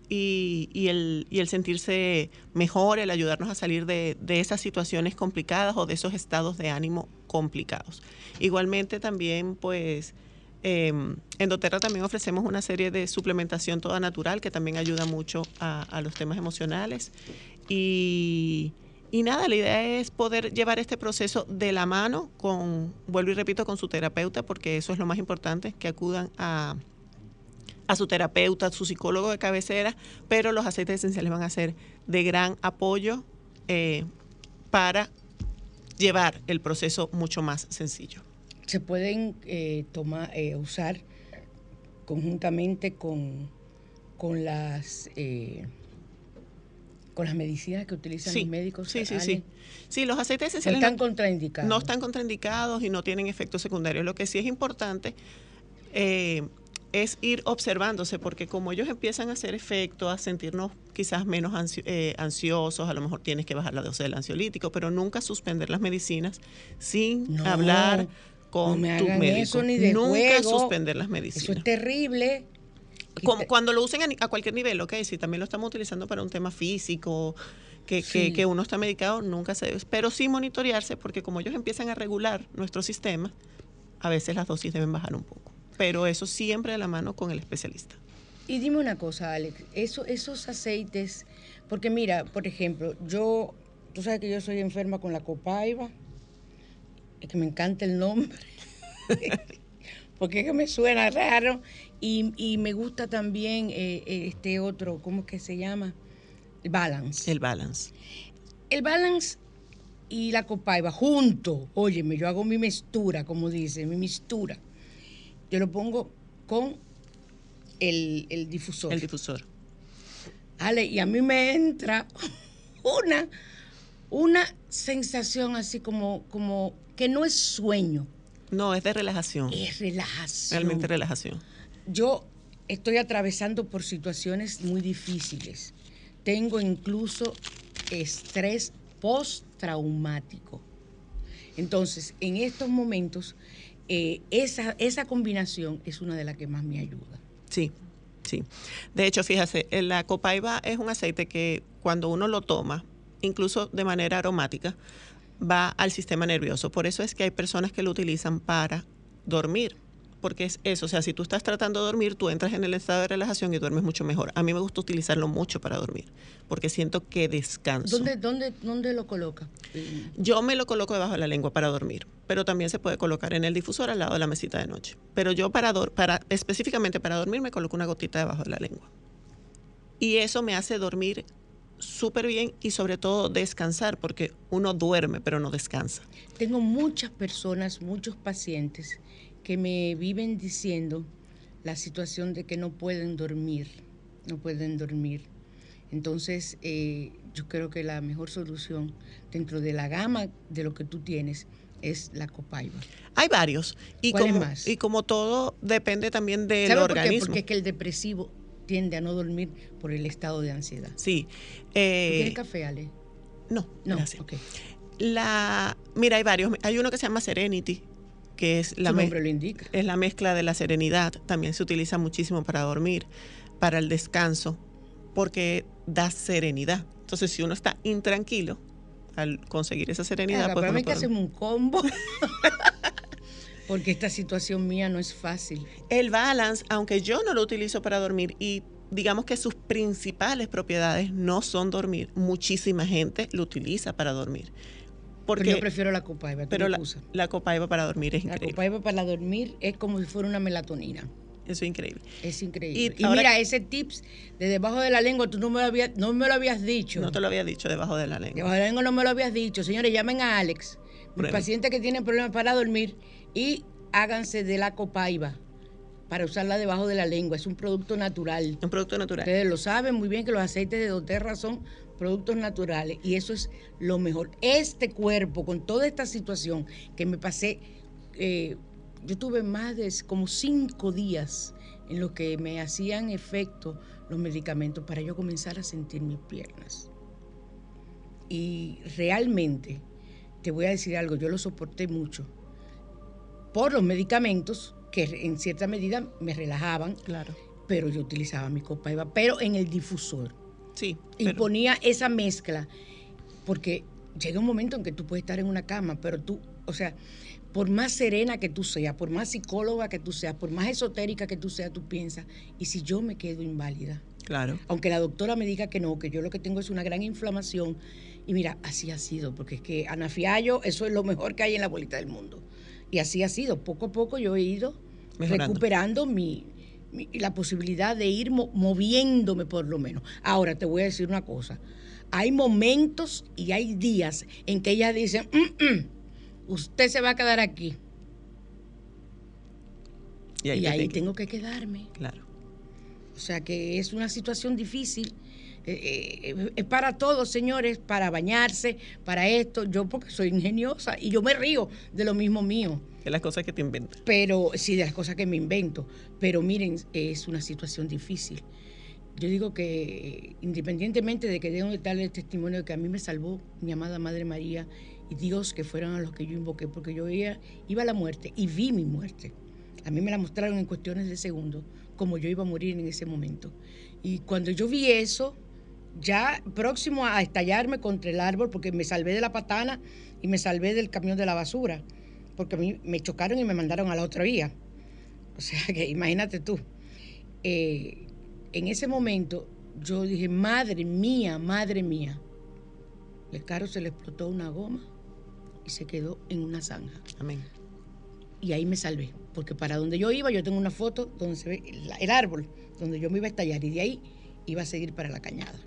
y, y, el, y el, sentirse mejor, el ayudarnos a salir de, de, esas situaciones complicadas o de esos estados de ánimo complicados. Igualmente también, pues, eh, en doTERRA también ofrecemos una serie de suplementación toda natural que también ayuda mucho a, a los temas emocionales. Y, y, nada, la idea es poder llevar este proceso de la mano con, vuelvo y repito, con su terapeuta, porque eso es lo más importante, que acudan a a su terapeuta, a su psicólogo de cabecera, pero los aceites esenciales van a ser de gran apoyo eh, para llevar el proceso mucho más sencillo. Se pueden eh, tomar, eh, usar conjuntamente con, con las con las medicinas que utilizan sí, los médicos. Sí, sí, sí. Sí, los aceites esenciales no están contraindicados. No están contraindicados y no tienen efectos secundarios. Lo que sí es importante eh, es ir observándose, porque como ellos empiezan a hacer efecto, a sentirnos quizás menos ansio, eh, ansiosos, a lo mejor tienes que bajar la dosis del ansiolítico, pero nunca suspender las medicinas sin no, hablar con no tu médico. Eso ni de nunca juego. suspender las medicinas. Eso es terrible. Como, cuando lo usen a, a, cualquier nivel, ok, si también lo estamos utilizando para un tema físico, que, Sí. que, que uno está medicado, nunca se debe. Pero sí monitorearse, porque como ellos empiezan a regular nuestro sistema, a veces las dosis deben bajar un poco. Pero eso siempre de la mano con el especialista. Y dime una cosa, Alex, eso, esos aceites, porque mira, por ejemplo, yo, tú sabes que yo soy enferma con la copaiba, es que me encanta el nombre, porque es que me suena raro, y, y me gusta también eh, eh, este otro, ¿cómo es que se llama? El Balance. El balance. El balance y la copaiba junto, óyeme, yo hago mi mistura, como dice, mi mistura. Yo lo pongo con el, el difusor. El difusor. Ale, y a mí me entra una, una sensación así como, como que no es sueño, No, es de relajación. es relajación. Realmente relajación. Yo estoy atravesando por situaciones muy difíciles. Tengo incluso estrés postraumático. Entonces, en estos momentos, eh, esa, esa combinación es una de las que más me ayuda. Sí, sí. De hecho, fíjese, la copaiba es un aceite que cuando uno lo toma, incluso de manera aromática, va al sistema nervioso. Por eso es que hay personas que lo utilizan para dormir. Porque es eso, o sea, si tú estás tratando de dormir, tú entras en el estado de relajación y duermes mucho mejor. A mí me gusta utilizarlo mucho para dormir, porque siento que descanso. ¿Dónde, dónde, dónde lo coloca? Yo me lo coloco debajo de la lengua para dormir, pero también se puede colocar en el difusor al lado de la mesita de noche. Pero yo para, para específicamente para dormir me coloco una gotita debajo de la lengua. Y eso me hace dormir súper bien y sobre todo descansar, porque uno duerme pero no descansa. Tengo muchas personas, muchos pacientes que me viven diciendo la situación de que no pueden dormir, no pueden dormir. Entonces, eh, yo creo que la mejor solución dentro de la gama de lo que tú tienes es la copaiba. Hay varios. Y ¿Cuál es como, más? y como todo depende también del ¿Sabe por qué? organismo. Porque es que el depresivo tiende a no dormir por el estado de ansiedad. Sí. ¿Tú eh, ¿Quieres café, Ale? no, No, gracias. La, mira, hay varios. Hay uno que se llama Serenity, que es la, lo indica. es la mezcla de la serenidad. También se utiliza muchísimo para dormir, para el descanso, porque da serenidad. Entonces, si uno está intranquilo, al conseguir esa serenidad, Venga, pues pero a uno mí que hacemos un combo. Porque esta situación mía no es fácil. El balance, aunque yo no lo utilizo para dormir y digamos que sus principales propiedades no son dormir, muchísima gente lo utiliza para dormir. Porque, Pero yo prefiero la copaiba. ¿tú pero la, la copaiba para dormir es La increíble. copaiba para dormir es como si fuera una melatonina. Eso es increíble. Es increíble. Y Y, ahora- mira, ese tips de debajo de la lengua, tú no me lo habías, no me lo habías dicho. No te lo había dicho debajo de la lengua. Debajo de la lengua no me lo habías dicho. Señores, llamen a Alex, Prueben. pacientes que tienen problemas para dormir, y háganse de la copaiba para usarla debajo de la lengua. Es un producto natural. Un producto natural. Ustedes lo saben muy bien que los aceites de doTERRA son productos naturales y eso es lo mejor. Este cuerpo, con toda esta situación que me pasé, eh, yo tuve más de como cinco días en los que me hacían efecto los medicamentos para yo comenzar a sentir mis piernas. Y realmente, te voy a decir algo, yo lo soporté mucho por los medicamentos que en cierta medida me relajaban, Claro. pero yo utilizaba mi copaiba, pero en el difusor. Sí. Y pero- ponía esa mezcla, porque llega un momento en que tú puedes estar en una cama, pero tú, o sea, por más serena que tú seas, por más psicóloga que tú seas, por más esotérica que tú seas, tú piensas, ¿y si yo me quedo inválida? Claro. Aunque la doctora me diga que no, que yo lo que tengo es una gran inflamación. Y mira, así ha sido, porque es que anafiallo, eso es lo mejor que hay en la bolita del mundo. Y así ha sido. Poco a poco yo he ido Mejorando. recuperando mi, mi- la posibilidad de ir mo- moviéndome por lo menos. Ahora te voy a decir una cosa. Hay momentos y hay días en que ellas dicen, "Mm, mm, usted se va a quedar aquí. Y ahí, y ahí tengo que quedarme. Claro. O sea que es una situación difícil. Eh, eh, es para todos, señores, para bañarse, para esto. Yo porque soy ingeniosa y yo me río de lo mismo mío. De las cosas que te inventas. Pero sí, de las cosas que me invento. Pero miren, es una situación difícil. Yo digo que independientemente de que debo darle el testimonio de que a mí me salvó mi amada Madre María y Dios que fueron a los que yo invoqué, porque yo iba, iba a la muerte y vi mi muerte. A mí me la mostraron en cuestiones de segundos, como yo iba a morir en ese momento. Y cuando yo vi eso, ya próximo a estallarme contra el árbol porque me salvé de la patana y me salvé del camión de la basura, porque a mí me chocaron y me mandaron a la otra vía. O sea que imagínate tú. Eh, en ese momento yo dije, madre mía, madre mía. El carro se le explotó una goma y se quedó en una zanja. Amén. Y ahí me salvé, porque para donde yo iba, yo tengo una foto donde se ve el, el árbol, donde yo me iba a estallar y de ahí iba a seguir para la cañada.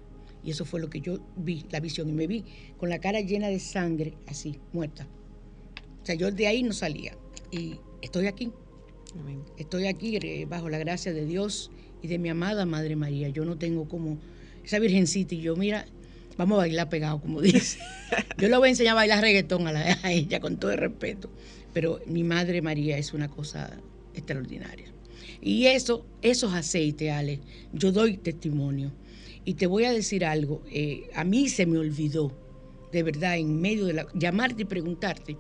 Y eso fue lo que yo vi, la visión, y me vi con la cara llena de sangre, así, muerta. O sea, yo de ahí no salía. Y estoy aquí. Amén. Estoy aquí eh, bajo la gracia de Dios y de mi amada Madre María. Yo no tengo como esa virgencita y yo, mira, vamos a bailar pegado, como dice. Yo le voy a enseñar a bailar reggaetón a, la- a ella, con todo el respeto. Pero mi Madre María es una cosa extraordinaria. Y eso, esos aceites, Ale, yo doy testimonio. Y te voy a decir algo, eh, a mí se me olvidó, de verdad, en medio de la... llamarte y preguntarte,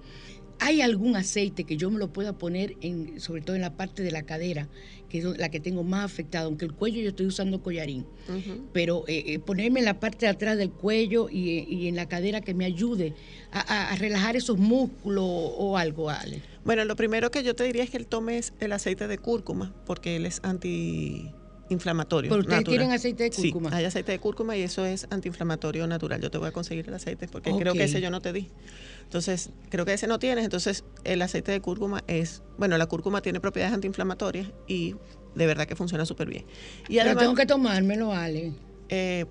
¿hay algún aceite que yo me lo pueda poner, en, sobre todo en la parte de la cadera, que es la que tengo más afectada, aunque el cuello yo estoy usando collarín? Pero eh, eh, ponerme en la parte de atrás del cuello y, y en la cadera que me ayude a, a- a relajar esos músculos o algo, Ale. Bueno, lo primero que yo te diría es que él tomes el aceite de cúrcuma, porque él es antiinflamatorio. Pero ustedes natural. tienen aceite de cúrcuma. Sí, hay aceite de cúrcuma y eso es antiinflamatorio natural. Yo te voy a conseguir el aceite porque creo que ese yo no te di. Entonces, creo que ese no tienes. Entonces, el aceite de cúrcuma es, bueno, la cúrcuma tiene propiedades antiinflamatorias y de verdad que funciona súper bien. Y Pero además, tengo que tomármelo, Ale. eh,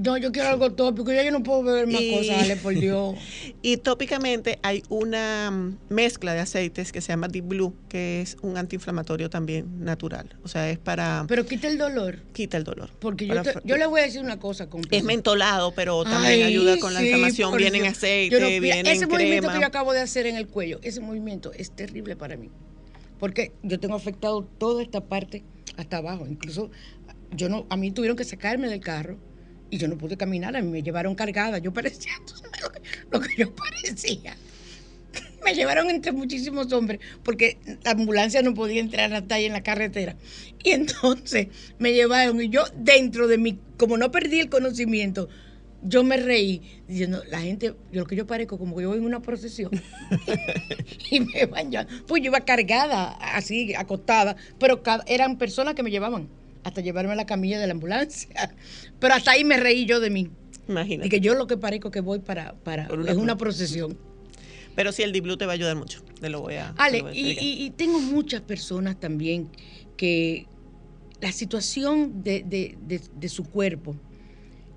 No, yo quiero algo tópico, ya yo no puedo beber más Y- cosas, Ale, por Dios. Y tópicamente hay una mm, mezcla de aceites que se llama Deep Blue, que es un antiinflamatorio también natural. O sea, es para Pero quita el dolor, quita el dolor. porque yo, te- yo le voy a decir una cosa, compa. es mentolado, pero también Ay, ayuda con la sí, inflamación. por Viene en Dios. aceite, no- mira, viene ese en movimiento que yo acabo de hacer en el cuello, ese movimiento es terrible para mí. Porque yo tengo afectado toda esta parte hasta abajo. Incluso yo no, a mí tuvieron que sacarme del carro y yo no pude caminar, a mí me llevaron cargada. Yo parecía, ¿tú lo que, yo parecía? Me llevaron entre muchísimos hombres porque la ambulancia no podía entrar hasta ahí en la carretera. Y entonces me llevaron y yo dentro de mí, como no perdí el conocimiento, yo me reí diciendo, la gente, yo lo que yo parezco como que yo voy en una procesión y me van ya, pues yo iba cargada, así, acostada, pero eran personas que me llevaban hasta llevarme a la camilla de la ambulancia. Pero hasta ahí me reí yo de mí. Imagínate. Y que yo lo que parezco que voy para, para una es una pro- procesión. Pero sí, el Deep Blue te va a ayudar mucho. Te lo voy a. Ale, lo voy a y, explicar. y- y tengo muchas personas también que la situación de, de- de- de su cuerpo,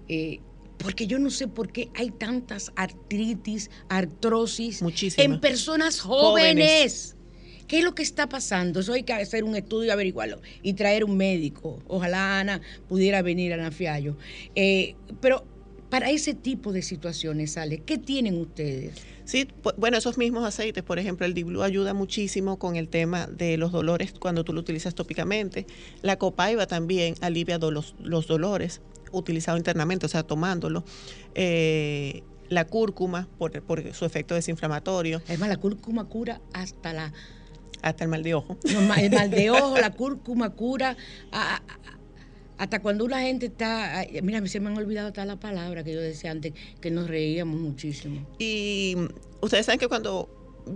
eh, porque yo no sé por qué hay tantas artritis, artrosis Muchísimas. en personas jóvenes. Jóvenes. ¿Qué es lo que está pasando? Eso hay que hacer un estudio y averiguarlo y traer un médico. Ojalá Ana pudiera venir a Nafiallo. Eh, pero para ese tipo de situaciones, Ale, ¿qué tienen ustedes? Sí, bueno, esos mismos aceites, por ejemplo, el Deep Blue ayuda muchísimo con el tema de los dolores cuando tú lo utilizas tópicamente. La copaiba también alivia los dolores utilizado internamente, o sea, tomándolo. Eh, la cúrcuma, por, por su efecto desinflamatorio, Además, la cúrcuma cura hasta la hasta el mal de ojo. No, el mal de ojo, la cúrcuma cura. a- hasta cuando una gente está. Mira, se me han olvidado hasta la palabra que yo decía antes, que nos reíamos muchísimo. Y mm, ustedes saben que cuando,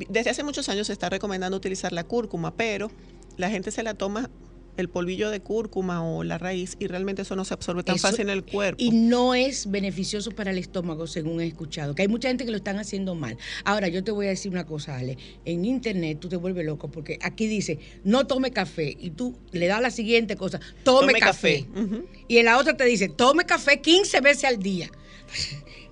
desde hace muchos años se está recomendando utilizar la cúrcuma, pero la gente se la toma el polvillo de cúrcuma o la raíz y realmente eso no se absorbe tan Eso- fácil en el cuerpo. Y no es beneficioso para el estómago, según he escuchado. Que hay mucha gente que lo están haciendo mal. Ahora, yo te voy a decir una cosa, Ale. En internet tú te vuelves loco porque aquí dice, no tome café. Y tú le das la siguiente cosa, tome, Tome café. Y en la otra te dice, tome café 15 veces al día.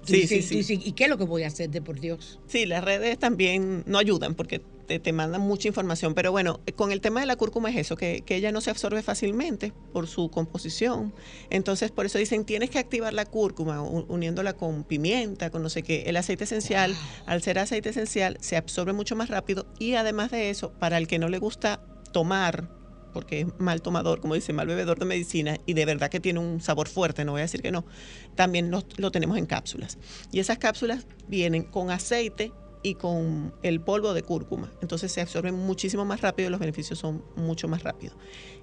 Sí, dices- sí, sí. dices, ¿Y qué es lo que voy a hacer de por Dios? Sí, las redes también no ayudan porque te, te mandan mucha información, pero bueno, con el tema de la cúrcuma es eso, que, que ella no se absorbe fácilmente por su composición. Entonces, por eso dicen, tienes que activar la cúrcuma uniéndola con pimienta, con no sé qué. El aceite esencial, al ser aceite esencial, se absorbe mucho más rápido y además de eso, para el que no le gusta tomar, porque es mal tomador, como dice, mal bebedor de medicina y de verdad que tiene un sabor fuerte, no voy a decir que no, también lo, lo tenemos en cápsulas. Y esas cápsulas vienen con aceite y con el polvo de cúrcuma. Entonces se absorben muchísimo más rápido y los beneficios son mucho más rápidos.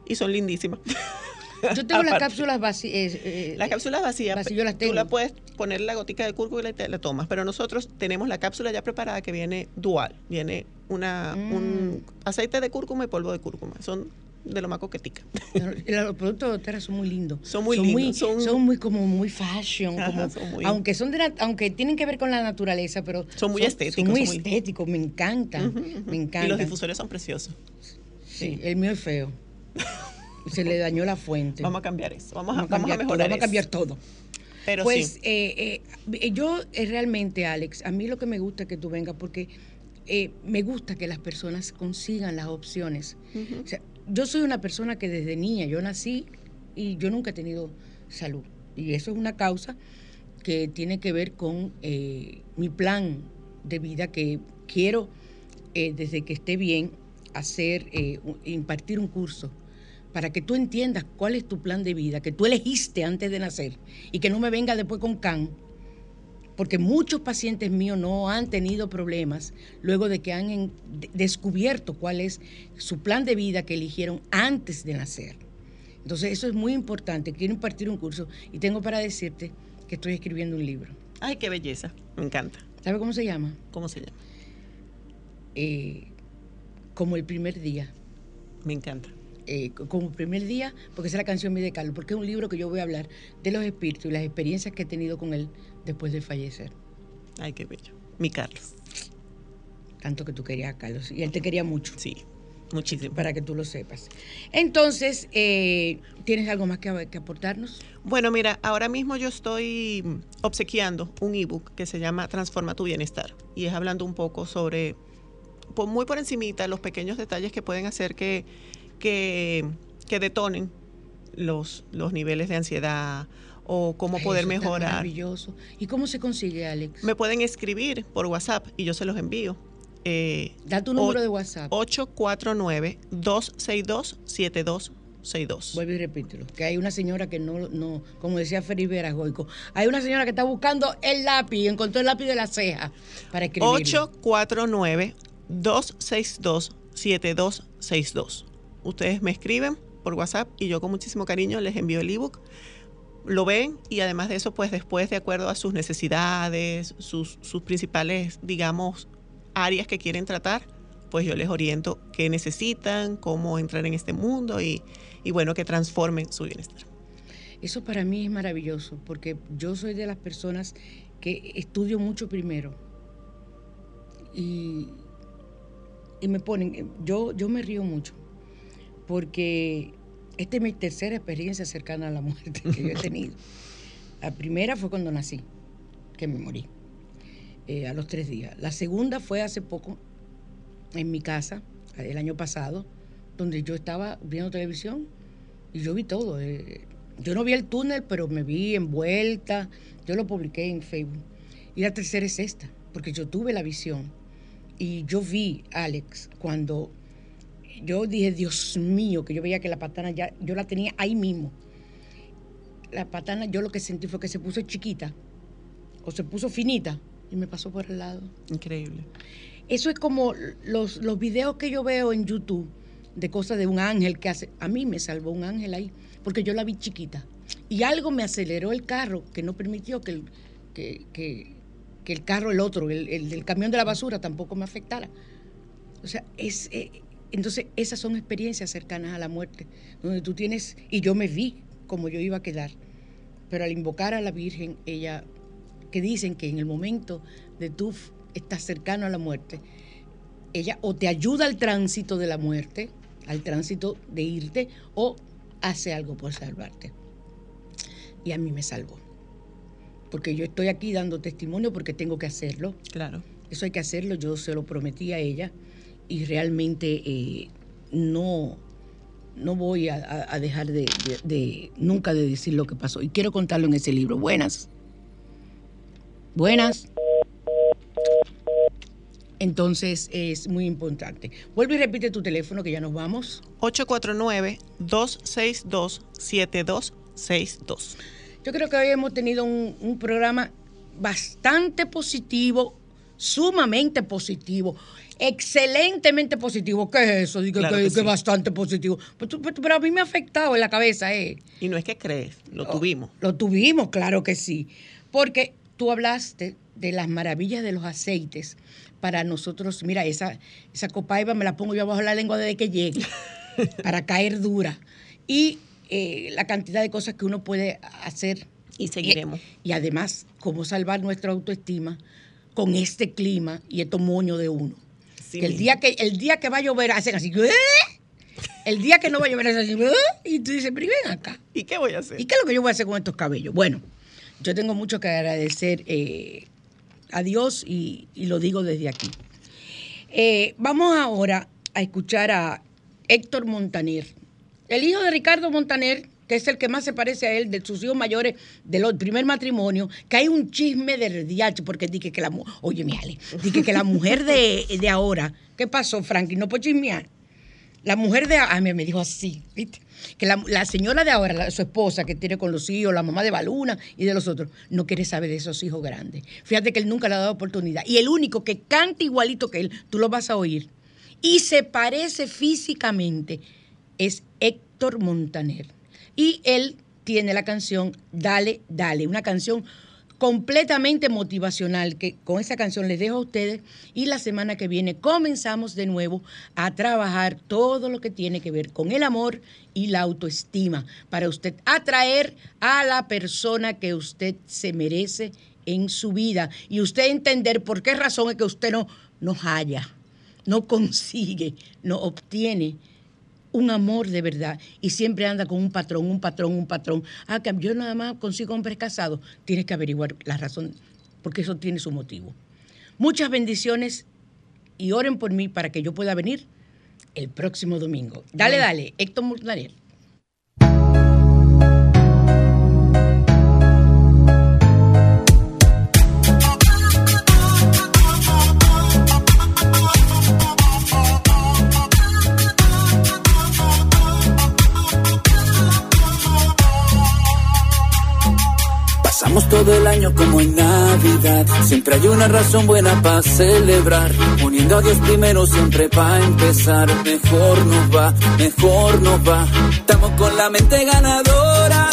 Y son lindísimas. Yo tengo las cápsulas vacías. eh, Las cápsulas vacías, vacías, yo las tú la puedes poner la gotica de cúrcuma y la, la tomas, pero nosotros tenemos la cápsula ya preparada que viene dual, viene una, Mm. un aceite de cúrcuma y polvo de cúrcuma, son de lo más coquetica. Los productos de doTERRA son muy lindos. Son muy lindos, Son, son- muy como muy fashion. Ajá, como- son muy- aunque son de la- aunque tienen que ver con la naturaleza, pero Son muy estéticos, Son muy son muy- estéticos, me encantan. Me encantan. Y los difusores son preciosos. Sí, el mío es feo. Se le dañó la fuente. Vamos a cambiar eso, vamos a, Vamos a vamos a cambiar todo, mejorar vamos a cambiar todo. Pero pues sí, eh, eh, yo eh, realmente, Alex, a mí lo que me gusta es que tú vengas porque eh, me gusta que las personas consigan las opciones. O sea, yo soy una persona que desde niña, yo nací y yo nunca he tenido salud. Y eso es una causa que tiene que ver con eh, mi plan de vida que quiero, eh, desde que esté bien, hacer, eh, impartir un curso para que tú entiendas cuál es tu plan de vida, que tú elegiste antes de nacer y que no me venga después con can, porque muchos pacientes míos no han tenido problemas luego de que han en- de- descubierto cuál es su plan de vida que eligieron antes de nacer. Entonces eso es muy importante. Quiero impartir un curso y tengo para decirte que estoy escribiendo un libro. ay, qué belleza, me encanta. ¿Sabe cómo se llama? ¿Cómo se llama? Eh, como el primer día. Me encanta. eh, como el primer día, porque esa es la canción mía de Carlos, porque es un libro que yo voy a hablar de los espíritus y las experiencias que he tenido con él después de fallecer. Ay, qué bello. Mi Carlos. Tanto que tú querías a Carlos y él te quería mucho. Sí, muchísimo. Para que tú lo sepas. Entonces, eh, ¿tienes algo más que, que aportarnos? Bueno, mira, ahora mismo yo estoy obsequiando un ebook que se llama Transforma tu bienestar y es hablando un poco sobre, muy por encimita, los pequeños detalles que pueden hacer que, que, que detonen los, los niveles de ansiedad o cómo Ay, poder mejorar. Maravilloso. ¿Y cómo se consigue, Alex? Me pueden escribir por WhatsApp y yo se los envío. Eh, Da tu número de WhatsApp. 849-262-7262. Vuelve y repítelo. Que hay una señora que no, no como decía Felipe Goico, hay una señora que está buscando el lápiz y encontró el lápiz de la ceja para escribir. 849-262-7262. Ustedes me escriben por WhatsApp y yo con muchísimo cariño les envío el ebook. Lo ven y además de eso, pues después, de acuerdo a sus necesidades, sus, sus principales, digamos, áreas que quieren tratar, pues yo les oriento qué necesitan, cómo entrar en este mundo y, y bueno, que transformen su bienestar. Eso para mí es maravilloso, porque yo soy de las personas que estudio mucho primero. Y, y me ponen, yo, yo me río mucho, porque esta es mi tercera experiencia cercana a la muerte que yo he tenido. La primera fue cuando nací, que me morí, eh, a los tres días. La segunda fue hace poco, en mi casa, el año pasado, donde yo estaba viendo televisión y yo vi todo. eh, yo no vi el túnel, pero me vi envuelta. Yo lo publiqué en Facebook. Y la tercera es esta, porque yo tuve la visión. Y yo vi, Alex, cuando yo dije, Dios mío, que yo veía que la patana ya, yo la tenía ahí mismo. La patana, yo lo que sentí fue que se puso chiquita o se puso finita y me pasó por el lado. Increíble. Eso es como los, los videos que yo veo en YouTube de cosas de un ángel que hace. A mí me salvó un ángel ahí, porque yo la vi chiquita. Y algo me aceleró el carro que no permitió que el, que, que- que el carro, el otro, el, el del camión de la basura, tampoco me afectara. O sea, es, eh, entonces esas son experiencias cercanas a la muerte, donde tú tienes, y yo me vi como yo iba a quedar, pero al invocar a la Virgen, ella, que dicen que en el momento de tú estás cercano a la muerte, ella o te ayuda al tránsito de la muerte, al tránsito de irte, o hace algo por salvarte. Y a mí me salvó. Porque yo estoy aquí dando testimonio porque tengo que hacerlo. Claro. Eso hay que hacerlo, yo se lo prometí a ella y realmente eh, no, no voy a, dejar de, de- de- nunca de decir lo que pasó. Y quiero contarlo en ese libro. Buenas. Buenas. Entonces es muy importante. Vuelve y repite tu teléfono que ya nos vamos. 849-262-7262. Yo creo que hoy hemos tenido un, un programa bastante positivo sumamente positivo, excelentemente positivo. ¿Qué es eso? Digo Claro que, que que sí. bastante positivo. Pero, tú- pero- a mí me ha afectado en la cabeza, ¿eh? Y no es que crees, lo tuvimos. Lo tuvimos, claro que sí. Porque tú hablaste de las maravillas de los aceites para nosotros. Mira, esa, esa copaiba me la pongo yo abajo la lengua desde que llegue, para caer dura. Y eh, la cantidad de cosas que uno puede hacer. Y seguiremos. Y, además, cómo salvar nuestra autoestima con este clima y estos moños de uno. Sí Que el, día que, el día que va a llover hacen así. "¿Eh?". El día que no va a llover hacen así. "¿Eh?". Y tú dices, pero ven acá. ¿Y qué voy a hacer? ¿Y qué es lo que yo voy a hacer con estos cabellos? Bueno, yo tengo mucho que agradecer eh, a Dios y, y lo digo desde aquí. Vamos ahora a escuchar a Héctor Montaner, el hijo de Ricardo Montaner, que es el que más se parece a él, de sus hijos mayores del primer matrimonio, que hay un chisme de diacho, porque dije que la mu- oye, mi Ale, dije que la mujer de, de ahora, ¿qué pasó, Frankie? No puedo chismear. La mujer de ah, me, me dijo así, ¿viste? Que la, la señora de ahora, su esposa que tiene con los hijos, la mamá de Baluna y de los otros, no quiere saber de esos hijos grandes. Fíjate que él nunca le ha dado oportunidad. Y el único que canta igualito que él, tú lo vas a oír, y se parece físicamente, es Héctor Montaner. Y él tiene la canción Dale, Dale, una canción completamente motivacional que con esa canción les dejo a ustedes y la semana que viene comenzamos de nuevo a trabajar todo lo que tiene que ver con el amor y la autoestima para usted atraer a la persona que usted se merece en su vida y usted entender por qué razón es que usted no, no halla, no consigue, no obtiene un amor de verdad y siempre anda con un patrón, un patrón, un patrón. Ah, que yo nada más consigo hombres casados. Tienes que averiguar la razón, porque eso tiene su motivo. Muchas bendiciones y oren por mí para que yo pueda venir el próximo domingo. Dale, dale, Héctor Montaner. Pasamos todo el año como en Navidad. Siempre hay una razón buena para celebrar. Poniendo a Dios primero siempre para empezar. Mejor nos va, mejor nos va. Estamos con la mente ganadora.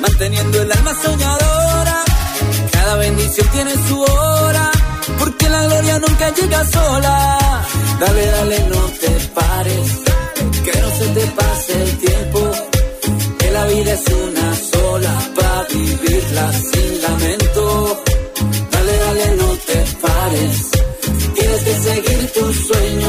Manteniendo el alma soñadora. Cada bendición tiene su hora. Porque la gloria nunca llega sola. Dale, dale, no te pares. Que no se te pase el tiempo. La vida es una sola para vivirla sin lamento. Dale, dale, no te pares. Tienes que seguir tus sueños.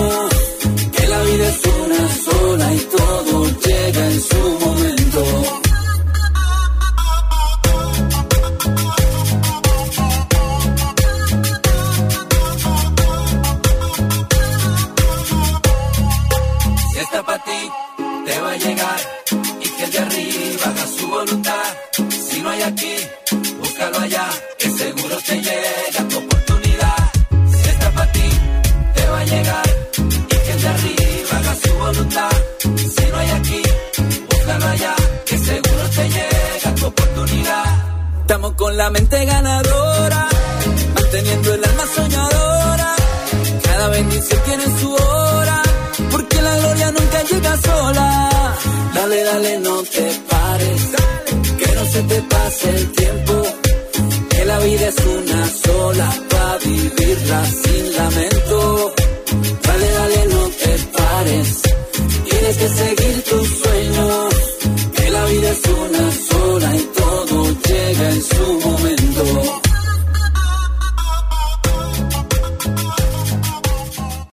Búscalo allá. Que seguro te llega tu oportunidad. Si está para ti, te va a llegar. Y que el de arriba haga su voluntad. Si no hay aquí, búscalo allá. Que seguro te llega tu oportunidad. Estamos con la mente ganadora. Manteniendo el alma soñadora. Cada bendición tiene su hora, porque la gloria nunca llega sola. Dale, dale, no te pares, que no se te pase el tiempo. La vida es una sola, para vivirla sin lamento. Dale, dale, no te pares, tienes que seguir tus sueños. Que la vida es una sola y todo llega en su momento.